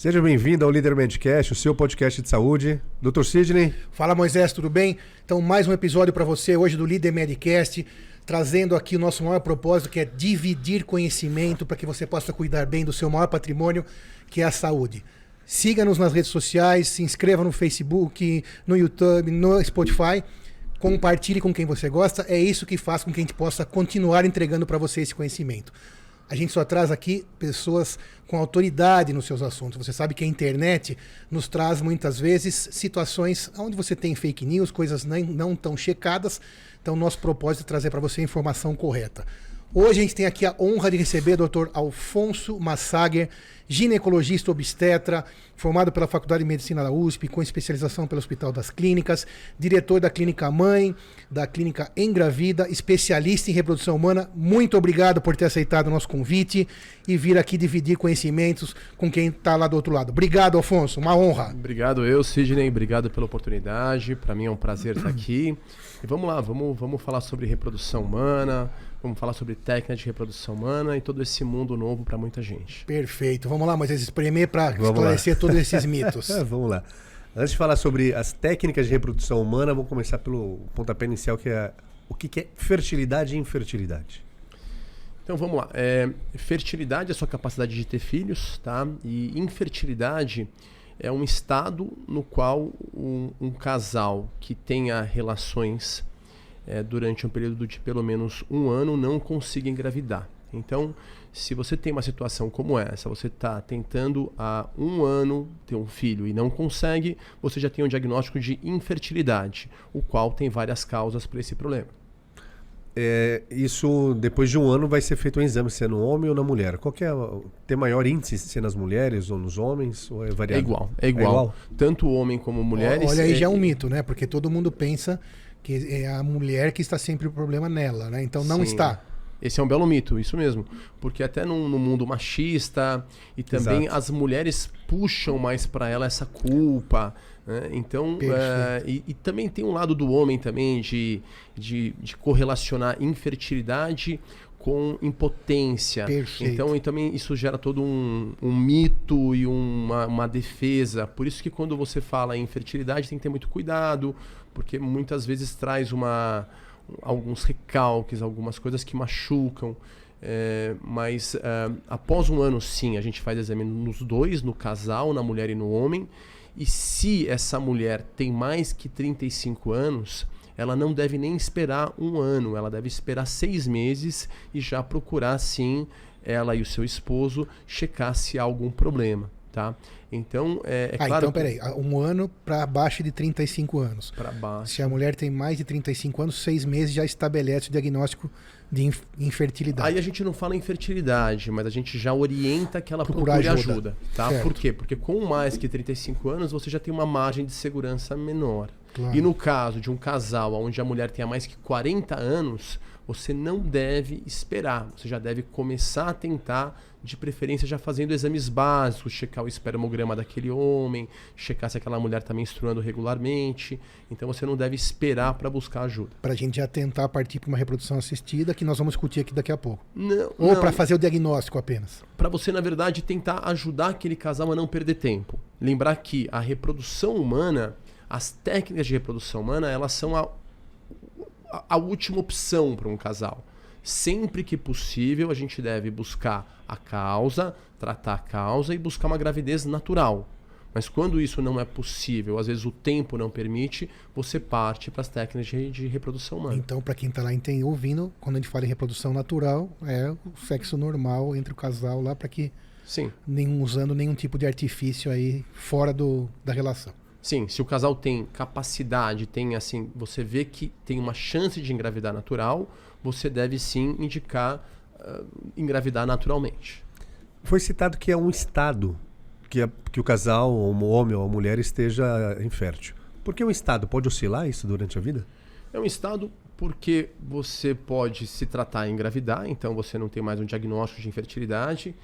Seja bem-vindo ao Líder Medcast, o seu podcast de saúde. Dr. Sidney. Fala Moisés, tudo bem? Então, mais um episódio para você hoje do Líder Medcast, trazendo aqui o nosso maior propósito, que é dividir conhecimento para que você possa cuidar bem do seu maior patrimônio, que é a saúde. Siga-nos nas redes sociais, se inscreva no Facebook, no YouTube, no Spotify. Compartilhe com quem você gosta. É isso que faz com que a gente possa continuar entregando para você esse conhecimento. A gente só traz aqui pessoas com autoridade nos seus assuntos. Você sabe que a internet nos traz muitas vezes situações onde você tem fake news, coisas não, não tão checadas. Então, nosso propósito é trazer para você a informação correta. Hoje a gente tem aqui a honra de receber o Dr. Alfonso Massager, ginecologista obstetra, formado pela Faculdade de Medicina da USP, com especialização pelo Hospital das Clínicas, diretor da Clínica Mãe, da Clínica Engravida, especialista em reprodução humana. Muito obrigado por ter aceitado o nosso convite e vir aqui dividir conhecimentos com quem está lá do outro lado. Obrigado, Alfonso, uma honra. Obrigado eu, Sidney, obrigado pela oportunidade. Para mim é um prazer estar aqui. E vamos lá, vamos, vamos falar sobre reprodução humana, Vamos falar sobre técnica de reprodução humana e todo esse mundo novo para muita gente. Perfeito. Vamos lá, Moisés, espremer para esclarecer lá. todos esses mitos. vamos lá. Antes de falar sobre as técnicas de reprodução humana, vamos começar pelo pontapé inicial, que é o que é fertilidade e infertilidade. Então vamos lá. É, fertilidade é a sua capacidade de ter filhos, tá? E infertilidade é um estado no qual um, um casal que tenha relações é, durante um período de pelo menos um ano não consiga engravidar. Então, se você tem uma situação como essa, você está tentando há um ano ter um filho e não consegue, você já tem um diagnóstico de infertilidade, o qual tem várias causas para esse problema. É, isso, depois de um ano, vai ser feito um exame se é no homem ou na mulher. Qual é, tem maior índice se é nas mulheres ou nos homens? Ou é variável? É igual, é igual. É igual? Tanto homem como mulheres. Olha aí, é, já é um mito, né? Porque todo mundo pensa que é a mulher que está sempre o problema nela, né? Então não Sim. está. Esse é um belo mito, isso mesmo. Porque até no, no mundo machista e também Exato. as mulheres puxam mais para ela essa culpa. Né? Então, é, e, e, também tem um lado do homem também de, de, de correlacionar infertilidade com impotência. Perfeito. Então, e também isso gera todo um, um mito e uma, uma defesa. Por isso que quando você fala em infertilidade tem que ter muito cuidado, porque muitas vezes traz uma, alguns recalques, algumas coisas que machucam. É, mas é, após um ano, sim, a gente faz exame nos dois, no casal, na mulher e no homem. E se essa mulher tem mais que 35 anos, ela não deve nem esperar um ano, ela deve esperar seis meses e já procurar, sim, ela e o seu esposo checar se há algum problema, tá? Então, é, é ah, claro... então, peraí. Um ano para baixo de 35 anos. Para baixo. Se a mulher tem mais de 35 anos, seis meses já estabelece o diagnóstico de infertilidade. Aí a gente não fala infertilidade, mas a gente já orienta que ela Procurar procure ajuda. ajuda tá? Por quê? Porque com mais que 35 anos, você já tem uma margem de segurança menor. Claro. E no caso de um casal onde a mulher tenha mais que 40 anos, você não deve esperar. Você já deve começar a tentar de preferência já fazendo exames básicos, checar o espermograma daquele homem, checar se aquela mulher está menstruando regularmente. Então você não deve esperar para buscar ajuda. Para a gente já tentar partir para uma reprodução assistida, que nós vamos discutir aqui daqui a pouco. Não, Ou para fazer o diagnóstico apenas. Para você, na verdade, tentar ajudar aquele casal a não perder tempo. Lembrar que a reprodução humana, as técnicas de reprodução humana, elas são a, a, a última opção para um casal. Sempre que possível, a gente deve buscar a causa, tratar a causa e buscar uma gravidez natural. Mas quando isso não é possível, às vezes o tempo não permite, você parte para as técnicas de, de, reprodução humana. Então, para quem está lá tem, ouvindo, quando a gente fala em reprodução natural, é o sexo normal entre o casal lá, para que Sim. nenhum usando nenhum tipo de artifício aí fora do, da relação. Sim, se o casal tem capacidade, tem assim, você vê que tem uma chance de engravidar natural, você deve sim indicar uh, engravidar naturalmente. Foi citado que é um estado que, a, que o casal, ou o homem ou a mulher, esteja infértil. Por que um estado? Pode oscilar isso durante a vida? É um estado porque você pode se tratar e engravidar, então você não tem mais um diagnóstico de infertilidade.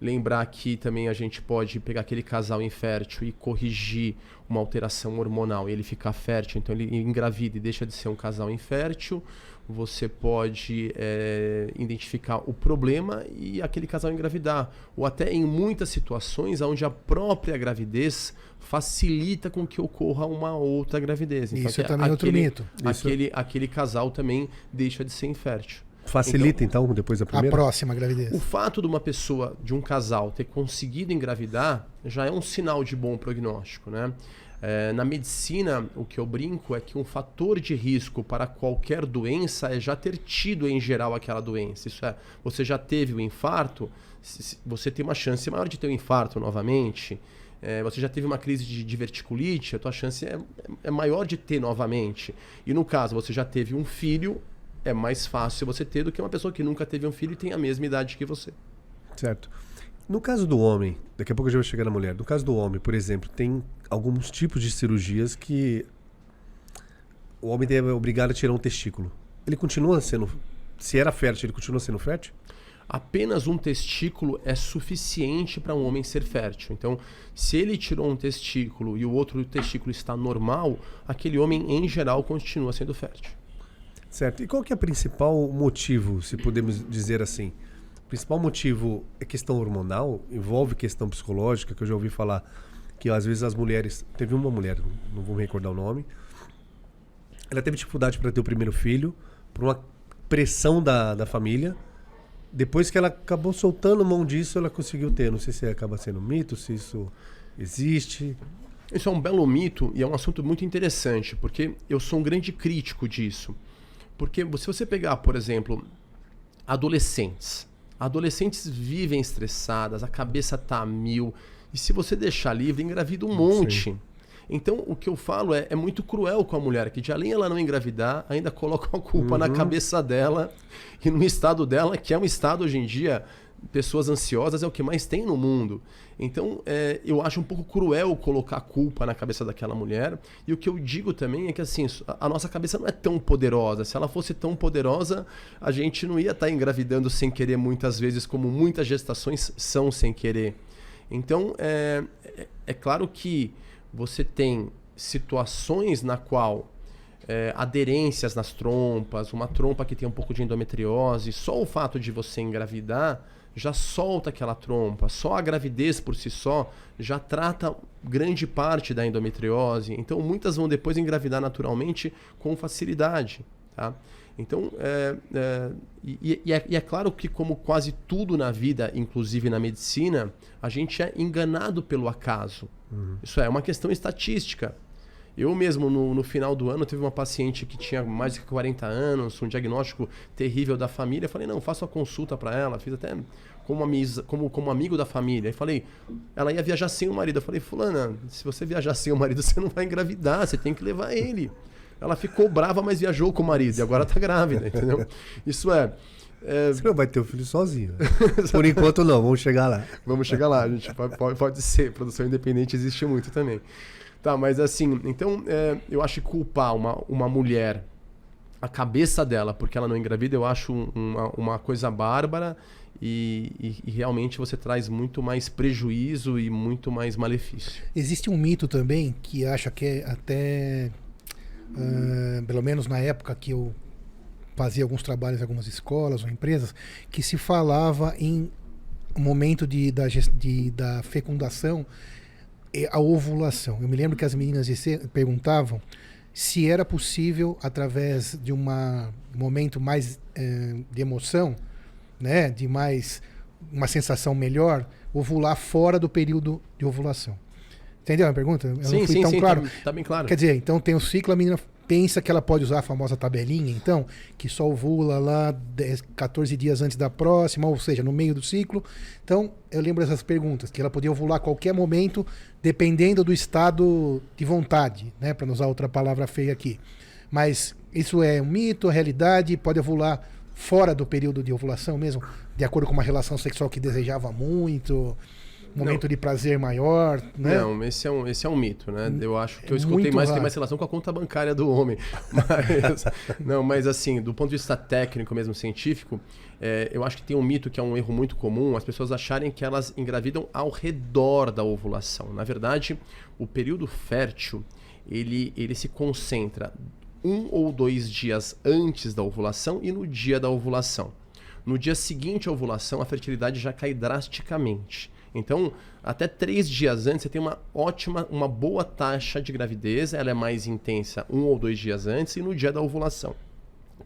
Lembrar que também a gente pode pegar aquele casal infértil e corrigir uma alteração hormonal e ele ficar fértil, então ele engravida e deixa de ser um casal infértil você pode é, identificar o problema e aquele casal engravidar. Ou até em muitas situações onde a própria gravidez facilita com que ocorra uma outra gravidez. Então, Isso é também aquele, outro mito. Aquele, aquele casal também deixa de ser infértil. Facilita então, então, depois da primeira? A próxima gravidez. O fato de uma pessoa, de um casal, ter conseguido engravidar já é um sinal de bom prognóstico, né? É, na medicina, o que eu brinco é que um fator de risco para qualquer doença é já ter tido em geral aquela doença. Isso é, você já teve o infarto, você tem uma chance maior de ter um infarto novamente. É, você já teve uma crise de diverticulite, a tua chance é, é maior de ter novamente. E no caso, você já teve um filho, é mais fácil você ter do que uma pessoa que nunca teve um filho e tem a mesma idade que você. Certo. No caso do homem, daqui a pouco eu já vou chegar na mulher. No caso do homem, por exemplo, tem alguns tipos de cirurgias que o homem é obrigado a tirar um testículo. Ele continua sendo. Se era fértil, ele continua sendo fértil? Apenas um testículo é suficiente para um homem ser fértil. Então, se ele tirou um testículo e o outro testículo está normal, aquele homem, em geral, continua sendo fértil. Certo. E qual que é o principal motivo, se podemos dizer assim? principal motivo é questão hormonal, envolve questão psicológica, que eu já ouvi falar que às vezes as mulheres. Teve uma mulher, não vou me recordar o nome, ela teve dificuldade para ter o primeiro filho, por uma pressão da, da família. Depois que ela acabou soltando mão disso, ela conseguiu ter. Não sei se acaba sendo mito, se isso existe. Isso é um belo mito e é um assunto muito interessante, porque eu sou um grande crítico disso. Porque se você pegar, por exemplo, adolescentes, Adolescentes vivem estressadas, a cabeça tá a mil. E se você deixar livre, engravida um monte. Sim. Então, o que eu falo é, é muito cruel com a mulher, que de além ela não engravidar, ainda coloca a culpa uhum. na cabeça dela e no estado dela, que é um estado hoje em dia pessoas ansiosas é o que mais tem no mundo. Então, é, eu acho um pouco cruel colocar culpa na cabeça daquela mulher. E o que eu digo também é que assim, a nossa cabeça não é tão poderosa. Se ela fosse tão poderosa, a gente não ia estar tá engravidando sem querer muitas vezes, como muitas gestações são sem querer. Então, é, é, é claro que você tem situações na qual é, aderências nas trompas, uma trompa que tem um pouco de endometriose, só o fato de você engravidar já solta aquela trompa. Só a gravidez por si só já trata grande parte da endometriose. Então, muitas vão depois engravidar naturalmente com facilidade. Tá? Então, é, é, e, e, é, e, é, claro que, como quase tudo na vida, inclusive na medicina, a gente é enganado pelo acaso. Uhum. Isso é uma questão estatística. Eu mesmo, no, no, final do ano, teve uma paciente que tinha mais de 40 anos, um diagnóstico terrível da família. Eu falei, não, faça uma consulta para ela. Fiz até como, amiz, como, como amigo da família. E falei, ela ia viajar sem o marido. Eu falei, fulana, se você viajar sem o marido, você não vai engravidar, você tem que levar ele. Ela ficou brava, mas viajou com o marido e agora tá grávida, entendeu? Isso é... É... Você não vai ter o filho sozinho. Por enquanto não, vamos chegar lá. Vamos chegar lá, a gente pode, pode ser. Produção independente existe muito também. Tá, mas assim, então é, eu acho que culpar uma, uma mulher, a cabeça dela, porque ela não engravida, eu acho uma, uma coisa bárbara e, e, e, realmente você traz muito mais prejuízo e muito mais malefício. Existe um mito também que acha que é até, uh, pelo menos na época que eu fazia alguns trabalhos em algumas escolas ou empresas, que se falava em momento de, da, de, da fecundação a ovulação. Eu me lembro que as meninas perguntavam se era possível, através de um momento mais é, de emoção, né, de mais uma sensação melhor, ovular fora do período de ovulação. Entendeu a pergunta? Eu sim, sim, tão sim, claro. Tá, tá, bem claro. Quer dizer, então tem o ciclo, a menina pensa que ela pode usar a famosa tabelinha, então, que só ovula lá 10, 14 dias antes da próxima, ou seja, no meio do ciclo. Então, eu lembro dessas perguntas, que ela podia ovular a qualquer momento, dependendo do estado de vontade, né, para não usar outra palavra feia aqui. Mas isso é um mito, realidade, pode ovular fora do período de ovulação mesmo, de acordo com uma relação sexual que desejava muito momento não. de prazer maior, né? Não, esse é um, esse é um mito, né? Eu acho que eu escutei mais que tem mais relação com a conta bancária do homem. Mas, não, mas assim, do ponto de vista técnico mesmo, científico, é, eu acho que tem um mito que é um erro muito comum, as pessoas acharem que elas engravidam ao redor da ovulação. Na verdade, o período fértil, ele, ele se concentra um ou dois dias antes da ovulação e no dia da ovulação. No dia seguinte à ovulação, a fertilidade já cai drasticamente. Então, até três dias antes, você tem uma ótima, uma boa taxa de gravidez. Ela é mais intensa um ou dois dias antes e no dia da ovulação.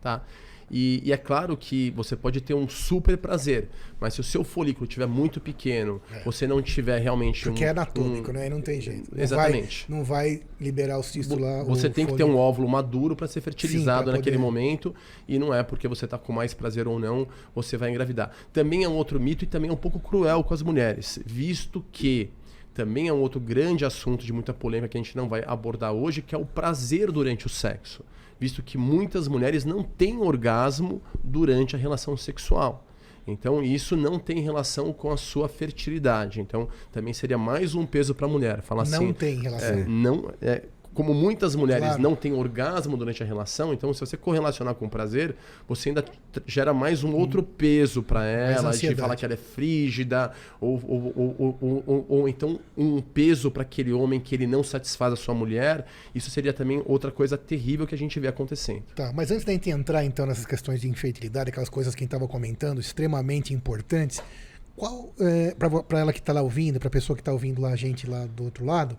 Tá? E, e, é claro que você pode ter um super prazer, mas se o seu folículo estiver muito pequeno, é. você não tiver realmente Porque um. é anatômico, um... né? E não tem jeito. Não Exatamente. Vai, não vai liberar o cisto lá. Você tem que ter um óvulo maduro para ser fertilizado Sim, naquele poder... momento. E não é porque você está com mais prazer ou não, você vai engravidar. Também é um outro mito e também é um pouco cruel com as mulheres, visto que também é um outro grande assunto de muita polêmica que a gente não vai abordar hoje, que é o prazer durante o sexo visto que muitas mulheres não têm orgasmo durante a relação sexual. Então, isso não tem relação com a sua fertilidade. Então, também seria mais um peso para a mulher. Falar não assim, tem relação. É, não, é, como muitas mulheres claro. não têm orgasmo durante a relação, então se você correlacionar com o prazer, você ainda gera mais um outro hum. peso para ela, de falar que ela é frígida, ou, ou, ou, ou então um peso para aquele homem que ele não satisfaz a sua mulher. Isso seria também outra coisa terrível que a gente vê acontecendo. Tá, mas antes da gente entrar então nessas questões de infertilidade, aquelas coisas que a gente estava comentando, extremamente importantes, qual é, para ela que está lá ouvindo, para a pessoa que está ouvindo lá a gente lá do outro lado,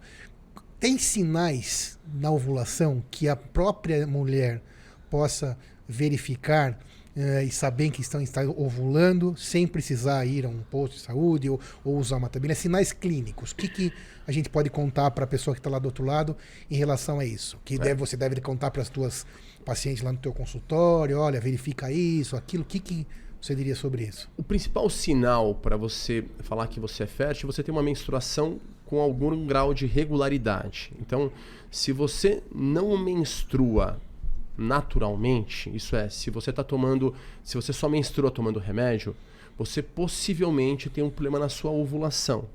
tem sinais na ovulação que a própria mulher possa verificar uh, e saber que estão, estão ovulando sem precisar ir a um posto de saúde ou, ou usar uma tabela? Sinais clínicos. O que, que a gente pode contar para a pessoa que está lá do outro lado em relação a isso? Que é. deve, você deve contar para as tuas pacientes lá no teu consultório, olha, verifica isso, aquilo. O que, que você diria sobre isso? O principal sinal para você falar que você é fértil, você tem uma menstruação com algum grau de regularidade. Então, se você não menstrua naturalmente, isso é, se você está tomando, se você só menstrua tomando remédio, você possivelmente tem um problema na sua ovulação.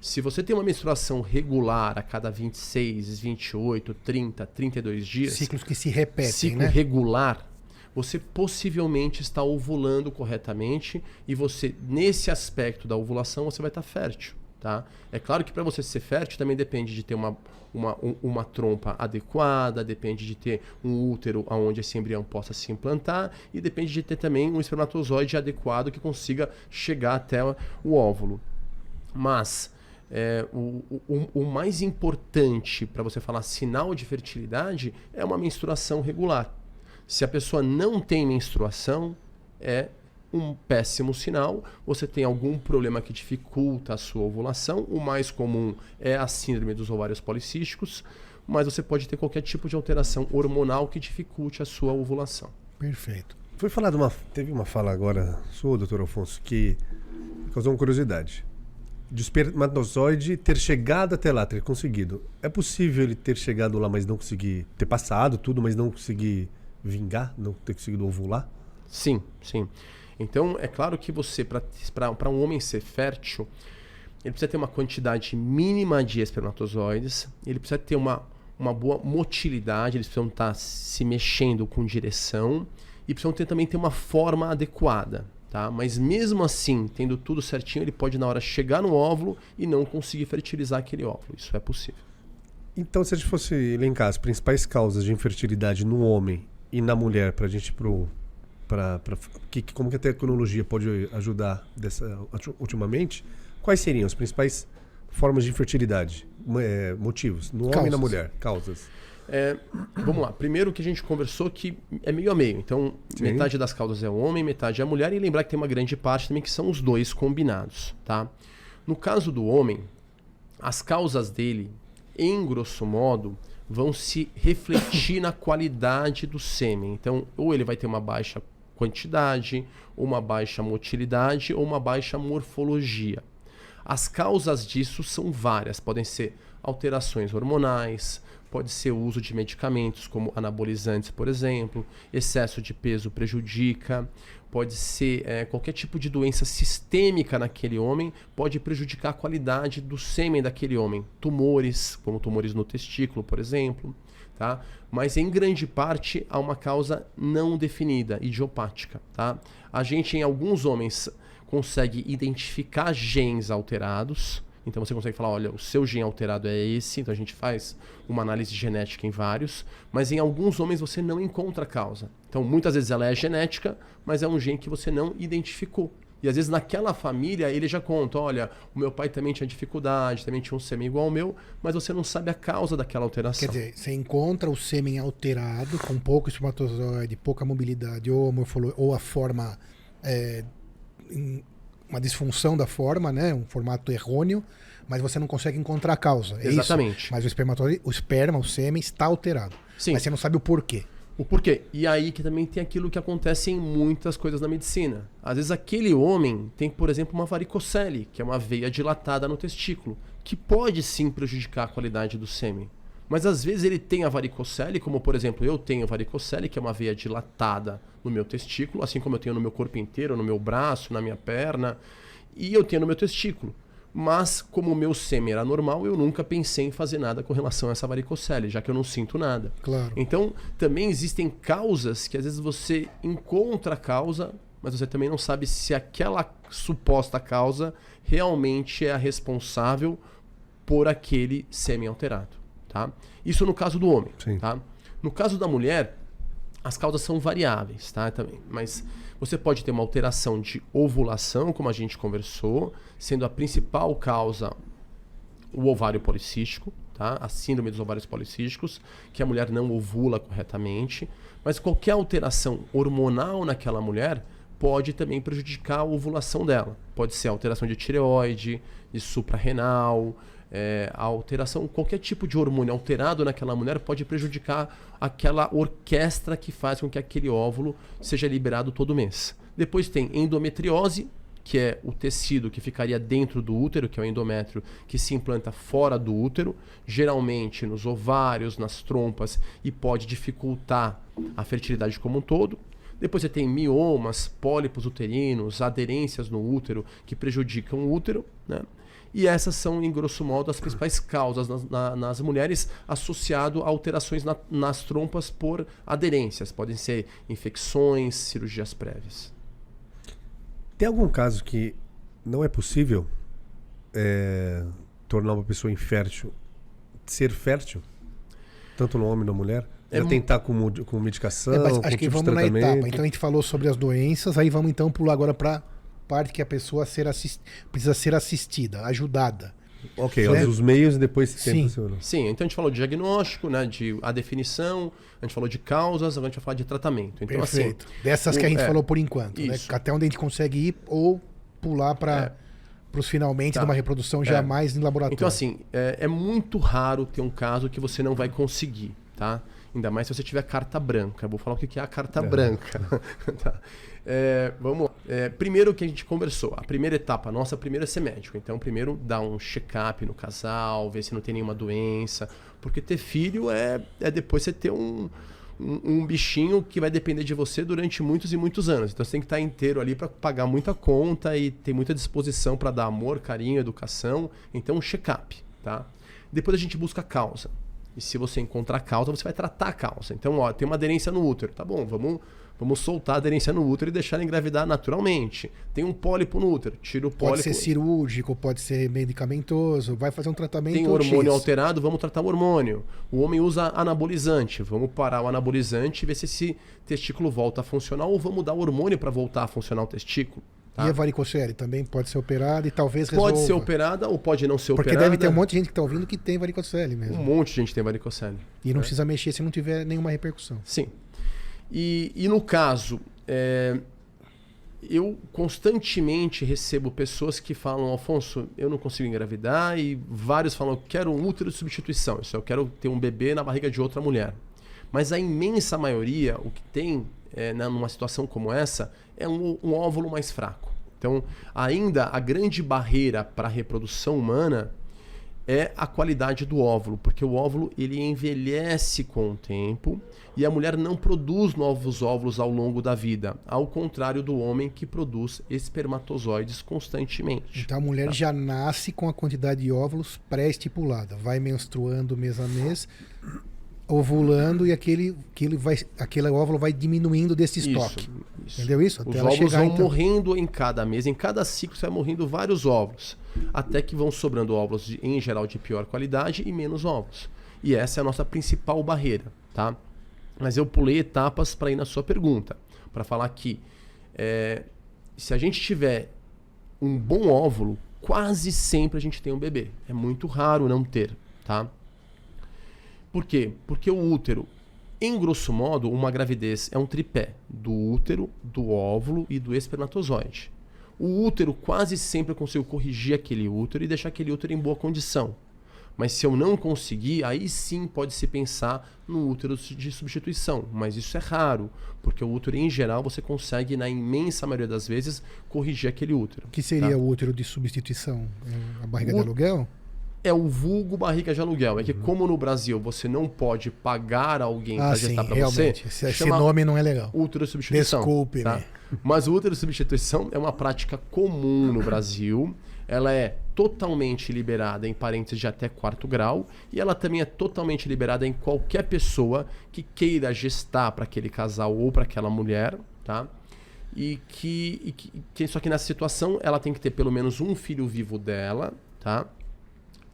Se você tem uma menstruação regular a cada 26, 28, 30, 32 dias, ciclos que se repetem, ciclo né? regular, você possivelmente está ovulando corretamente e você nesse aspecto da ovulação você vai estar fértil. Tá? É claro que para você ser fértil também depende de ter uma, uma, uma trompa adequada, depende de ter um útero onde esse embrião possa se implantar e depende de ter também um espermatozoide adequado que consiga chegar até o óvulo. Mas é, o, o, o mais importante para você falar sinal de fertilidade é uma menstruação regular. Se a pessoa não tem menstruação, é um péssimo sinal. Você tem algum problema que dificulta a sua ovulação. O mais comum é a síndrome dos ovários policísticos, mas você pode ter qualquer tipo de alteração hormonal que dificulte a sua ovulação. Perfeito. Foi falado uma. Teve uma fala agora sua, doutor Alfonso, que causou uma curiosidade. De espermatozoide ter chegado até lá, ter conseguido. É possível ele ter chegado lá, mas não conseguir. ter passado tudo, mas não conseguir vingar, não ter conseguido ovular? Sim, sim. Então, é claro que você, para um homem ser fértil, ele precisa ter uma quantidade mínima de espermatozoides, ele precisa ter uma, uma boa motilidade, eles precisam estar se mexendo com direção e precisam ter, também ter uma forma adequada. Tá? Mas mesmo assim, tendo tudo certinho, ele pode na hora chegar no óvulo e não conseguir fertilizar aquele óvulo. Isso é possível. Então, se a gente fosse elencar as principais causas de infertilidade no homem e na mulher, para a gente ir pro para que, como que a tecnologia pode ajudar dessa, ultimamente, quais seriam as principais formas de infertilidade, é, motivos, no causas. homem e na mulher, causas? É, vamos lá. Primeiro que a gente conversou que é meio a meio. Então, Sim. metade das causas é o homem, metade é a mulher. E lembrar que tem uma grande parte também que são os dois combinados, tá? No caso do homem, as causas dele, em grosso modo, vão se refletir na qualidade do sêmen. Então, ou ele vai ter uma baixa quantidade, uma baixa motilidade ou uma baixa morfologia. As causas disso são várias, podem ser alterações hormonais, pode ser o uso de medicamentos como anabolizantes, por exemplo, excesso de peso prejudica, pode ser é, qualquer tipo de doença sistêmica naquele homem, pode prejudicar a qualidade do sêmen daquele homem, tumores, como tumores no testículo, por exemplo tá? Mas em grande parte há uma causa não definida, idiopática, tá? A gente em alguns homens consegue identificar genes alterados, Então você consegue falar, olha, o seu gene alterado é esse, então a gente faz uma análise genética em vários, mas em alguns homens você não encontra a causa. Então muitas vezes ela é genética, mas é um gene que você não identificou. E às vezes naquela família ele já conta, olha, o meu pai também tinha dificuldade, também tinha um sêmen igual ao meu, mas você não sabe a causa daquela alteração. Quer dizer, você encontra o sêmen alterado, com pouco espermatozoide, pouca mobilidade, ou, morfolo, ou a forma, é, uma disfunção da forma, né? um formato errôneo, mas você não consegue encontrar a causa. É Exatamente. Isso? Mas o, espermatozoide, o esperma, o sêmen, está alterado. Sim. Mas você não sabe o porquê. O porquê? E aí que também tem aquilo que acontece em muitas coisas na medicina. Às vezes aquele homem tem, por exemplo, uma varicocele, que é uma veia dilatada no testículo, que pode sim prejudicar a qualidade do sêmen. Mas às vezes ele tem a varicocele, como por exemplo eu tenho varicocele, que é uma veia dilatada no meu testículo, assim como eu tenho no meu corpo inteiro, no meu braço, na minha perna, e eu tenho no meu testículo. Mas, como o meu sêmen era normal, eu nunca pensei em fazer nada com relação a essa varicocele, já que eu não sinto nada. Claro. Então, também existem causas que às vezes você encontra a causa, mas você também não sabe se aquela suposta causa realmente é a responsável por aquele sêmen alterado. Tá? Isso no caso do homem. Sim. Tá? No caso da mulher, as causas são variáveis, tá? Também. Mas você pode ter uma alteração de ovulação, como a gente conversou, sendo a principal causa o ovário policístico, tá? A síndrome dos ovários policísticos, que a mulher não ovula corretamente. Mas qualquer alteração hormonal naquela mulher pode também prejudicar a ovulação dela. Pode ser alteração de tireoide, de suprarrenal, é, a alteração, qualquer tipo de hormônio alterado naquela mulher pode prejudicar aquela orquestra que faz com que aquele óvulo seja liberado todo mês. Depois tem endometriose, que é o tecido que ficaria dentro do útero, que é o endométrio, que se implanta fora do útero, geralmente nos ovários, nas trompas, e pode dificultar a fertilidade como um todo. Depois você tem miomas, pólipos uterinos, aderências no útero que prejudicam o útero. Né? E essas são, em grosso modo, as principais causas nas, na, nas mulheres associado a alterações na, nas trompas por aderências. Podem ser infecções, cirurgias prévias. Tem algum caso que não é possível é, tornar uma pessoa infértil ser fértil? Tanto no homem como na mulher? É Já tentar com, com medicação, é, acho com que vamos na etapa. Então a gente falou sobre as doenças, aí vamos então pular agora para parte que a pessoa ser assist... precisa ser assistida, ajudada. Ok, né? os meios e depois se Sim. Sim, então a gente falou de diagnóstico, né, de a definição, a gente falou de causas, agora a gente vai falar de tratamento. Então, assim, Perfeito. Assim, Dessas o, que a gente é, falou por enquanto, né? até onde a gente consegue ir ou pular para é. os finalmente tá. de uma reprodução é. jamais em laboratório. Então, assim, é, é, muito raro ter um caso que você não vai conseguir, tá? Ainda mais se você tiver carta branca. Eu vou falar o que é a carta é. branca. tá. É, vamos lá. É, primeiro que a gente conversou, a primeira etapa nossa, primeiro é ser médico. Então, primeiro dar um check-up no casal, ver se não tem nenhuma doença. Porque ter filho é, é depois você ter um, um, um, bichinho que vai depender de você durante muitos e muitos anos. Então, você tem que estar inteiro ali para pagar muita conta e ter muita disposição para dar amor, carinho, educação. Então, um check-up, tá? Depois a gente busca a causa. E se você encontrar a causa, você vai tratar a causa. Então, ó, tem uma aderência no útero. Tá bom, vamos Vamos soltar a aderência no útero e deixar ela engravidar naturalmente. Tem um pólipo no útero, tira o pólipo. Pode ser cirúrgico, pode ser medicamentoso, vai fazer um tratamento. Tem hormônio X. alterado, vamos tratar o hormônio. O homem usa anabolizante, vamos parar o anabolizante e ver se esse testículo volta a funcionar ou vamos dar hormônio para voltar a funcionar o testículo. Tá? E a varicocele também pode ser operada e talvez resolva. Pode ser operada ou pode não ser Porque operada. Porque deve ter um monte de gente que está ouvindo que tem varicocele mesmo. Um monte de gente tem varicocele. E não é. precisa mexer se não tiver nenhuma repercussão. Sim. E, e no caso, é, eu constantemente recebo pessoas que falam, Alfonso, eu não consigo engravidar, e vários falam, eu quero um útero de substituição, isso eu quero ter um bebê na barriga de outra mulher. Mas a imensa maioria, o que tem é, numa situação como essa, é um, um óvulo mais fraco. Então, ainda a grande barreira para a reprodução humana é a qualidade do óvulo, porque o óvulo ele envelhece com o tempo e a mulher não produz novos óvulos ao longo da vida, ao contrário do homem que produz espermatozoides constantemente. Então a mulher tá? já nasce com a quantidade de óvulos pré-estipulada, vai menstruando mês a mês ovulando e aquele, aquele, vai, aquele óvulo vai diminuindo desse estoque. Isso, isso. Entendeu isso? Até Os óvulos chegar, vão então... morrendo em cada mês, em cada ciclo vai morrendo vários óvulos, até que vão sobrando óvulos de, em geral de pior qualidade e menos óvulos. E essa é a nossa principal barreira, tá? Mas eu pulei etapas para ir na sua pergunta, para falar que é, se a gente tiver um bom óvulo, quase sempre a gente tem um bebê. É muito raro não ter, tá? Por quê? Porque o útero, em grosso modo, uma gravidez é um tripé do útero, do óvulo e do espermatozoide. O útero quase sempre eu consigo corrigir aquele útero e deixar aquele útero em boa condição. Mas se eu não conseguir, aí sim pode se pensar no útero de substituição. Mas isso é raro, porque o útero em geral você consegue, na imensa maioria das vezes, corrigir aquele útero. O que seria tá? o útero de substituição? A barriga o... de aluguel? É o vulgo barriga de aluguel. É que, uhum. como no Brasil você não pode pagar alguém ah, para gestar para você. Esse, esse nome não é legal. Útero substituição. Desculpe, tá? né? Mas o útero substituição é uma prática comum no Brasil. Ela é totalmente liberada em parentes de até quarto grau e ela também é totalmente liberada em qualquer pessoa que queira gestar para aquele casal ou para aquela mulher, tá? E que, e que, que só que nessa situação ela tem que ter pelo menos um filho vivo dela, tá?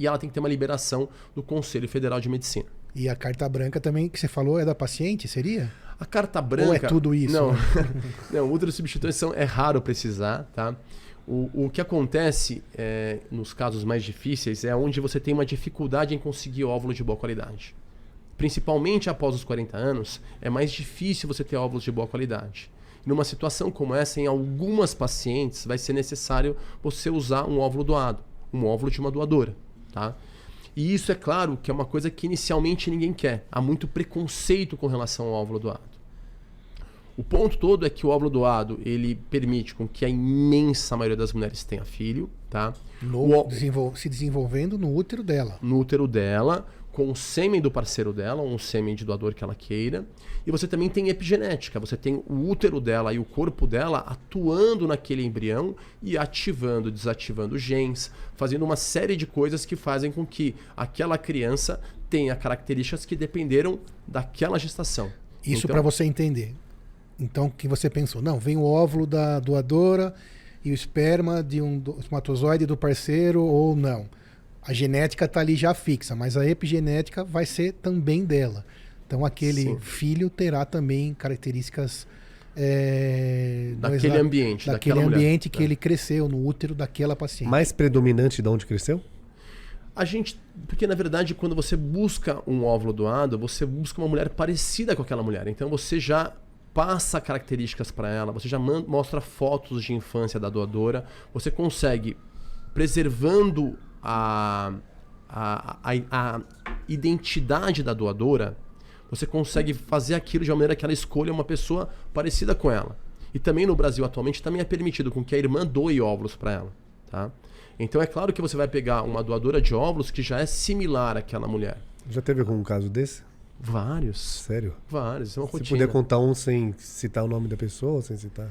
E ela tem que ter uma liberação do Conselho Federal de Medicina. E a carta branca também que você falou é da paciente, seria? A carta branca. Ou é tudo isso? Não, não útero substituição é raro precisar, tá? O, o que acontece é, nos casos mais difíceis é onde você tem uma dificuldade em conseguir óvulo de boa qualidade. Principalmente após os 40 anos, é mais difícil você ter óvulos de boa qualidade. Numa situação como essa, em algumas pacientes, vai ser necessário você usar um óvulo doado, um óvulo de uma doadora. Tá? E isso é claro que é uma coisa que inicialmente ninguém quer. Há muito preconceito com relação ao óvulo doado. O ponto todo é que o óvulo doado ele permite com que a imensa maioria das mulheres tenha filho, tá? No, desenvol se desenvolvendo no útero dela. No útero dela, com o sêmen do parceiro dela, ou um sêmen de doador que ela queira. E você também tem epigenética, você tem o útero dela e o corpo dela atuando naquele embrião e ativando, desativando genes, fazendo uma série de coisas que fazem com que aquela criança tenha características que dependeram daquela gestação. Isso então, para você entender. Então, o que você pensou? Não, vem o óvulo da doadora e o esperma de um espermatozoide do parceiro ou não a genética está ali já fixa, mas a epigenética vai ser também dela. Então aquele Sim. filho terá também características é, daquele ambiente, daquele ambiente mulher. que é. ele cresceu no útero daquela paciente. Mais predominante de onde cresceu? A gente, porque na verdade quando você busca um óvulo doado, você busca uma mulher parecida com aquela mulher. Então você já passa características para ela, você já mostra fotos de infância da doadora, você consegue preservando a, a, a, a identidade da doadora, você consegue fazer aquilo de uma maneira que ela escolha uma pessoa parecida com ela. E também no Brasil atualmente também é permitido com que a irmã doe óvulos para ela, tá? Então é claro que você vai pegar uma doadora de óvulos que já é similar àquela mulher. Já teve algum caso desse? Vários. Sério? Vários. É uma Se rotina. puder contar um sem citar o nome da pessoa, sem citar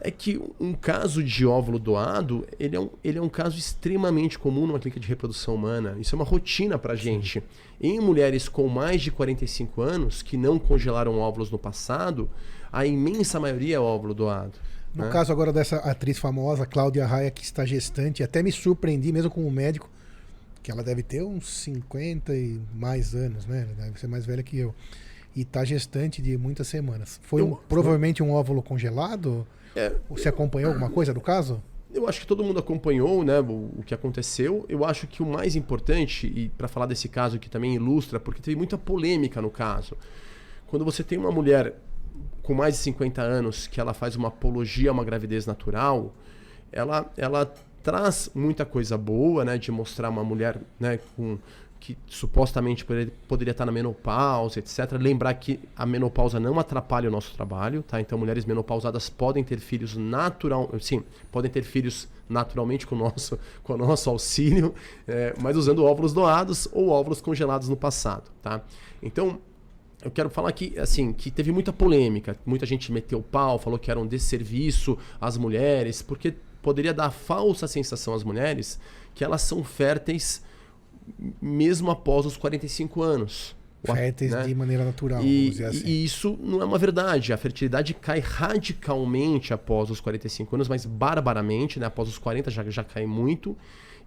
é que um caso de óvulo doado, ele é um, ele é um caso extremamente comum numa clínica de reprodução humana. Isso é uma rotina para gente. Em mulheres com mais de 45 anos, que não congelaram óvulos no passado, a imensa maioria é óvulo doado. No né? caso agora dessa atriz famosa, Cláudia Raia, que está gestante, até me surpreendi, mesmo como médico, que ela deve ter uns 50 e mais anos, né? Ela deve ser mais velha que eu. E está gestante de muitas semanas. Foi um, provavelmente um óvulo congelado? É, Você acompanhou alguma coisa do caso? Eu acho que todo mundo acompanhou né, o, o que aconteceu. Eu acho que o mais importante, e para falar desse caso que também ilustra, porque teve muita polêmica no caso. Quando você tem uma mulher com mais de 50 anos que ela faz uma apologia a uma gravidez natural, ela, ela traz muita coisa boa, né, de mostrar uma mulher né, com que supostamente poderia, estar na menopausa, etc. Lembrar que a menopausa não atrapalha o nosso trabalho, tá? Então mulheres menopausadas podem ter filhos natural, sim, podem ter filhos naturalmente com o nosso, com o nosso auxílio, é, mas usando óvulos doados ou óvulos congelados no passado, tá? Então eu quero falar que assim que teve muita polêmica, muita gente meteu pau, falou que era um desserviço às mulheres, porque poderia dar falsa sensação às mulheres que elas são férteis mesmo após os 45 anos. Férteis né? de maneira natural. E, assim. e, isso não é uma verdade. A fertilidade cai radicalmente após os 45 anos, mas barbaramente, né? Após os 40 já, já cai muito.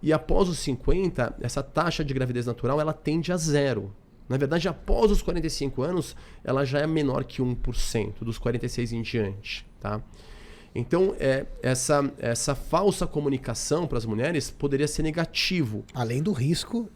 E após os 50, essa taxa de gravidez natural ela tende a zero. Na verdade, após os 45 anos, ela já é menor que 1%, dos 46 em diante. Tá? Então, é, essa, essa falsa comunicação para as mulheres poderia ser negativo. Além do risco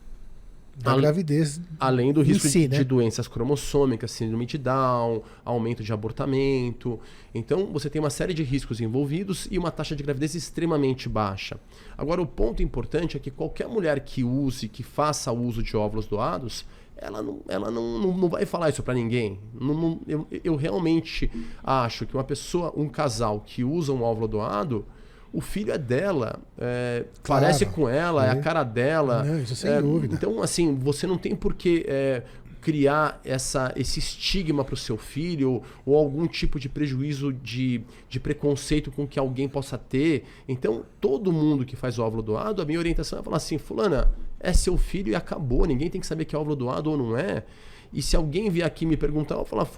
da Al, gravidez. Além do risco si, de, né? de, doenças cromossômicas, síndrome de Down, aumento de abortamento. Então, você tem uma série de riscos envolvidos e uma taxa de gravidez extremamente baixa. Agora, o ponto importante é que qualquer mulher que use, que faça uso de óvulos doados, ela não, ela não, não, não vai falar isso para ninguém. Não, não, eu, eu realmente acho que uma pessoa, um casal que usa um óvulo doado, o filho é dela, é, claro, parece com ela, é. é. a cara dela. Não, isso sem é, dúvida. Então, assim, você não tem por que é, criar essa, esse estigma para o seu filho ou algum tipo de prejuízo de, de preconceito com que alguém possa ter. Então, todo mundo que faz óvulo doado, a minha orientação é falar assim, fulana, é seu filho e acabou. Ninguém tem que saber que é óvulo doado ou não é. E se alguém vier aqui me perguntar, eu vou falar: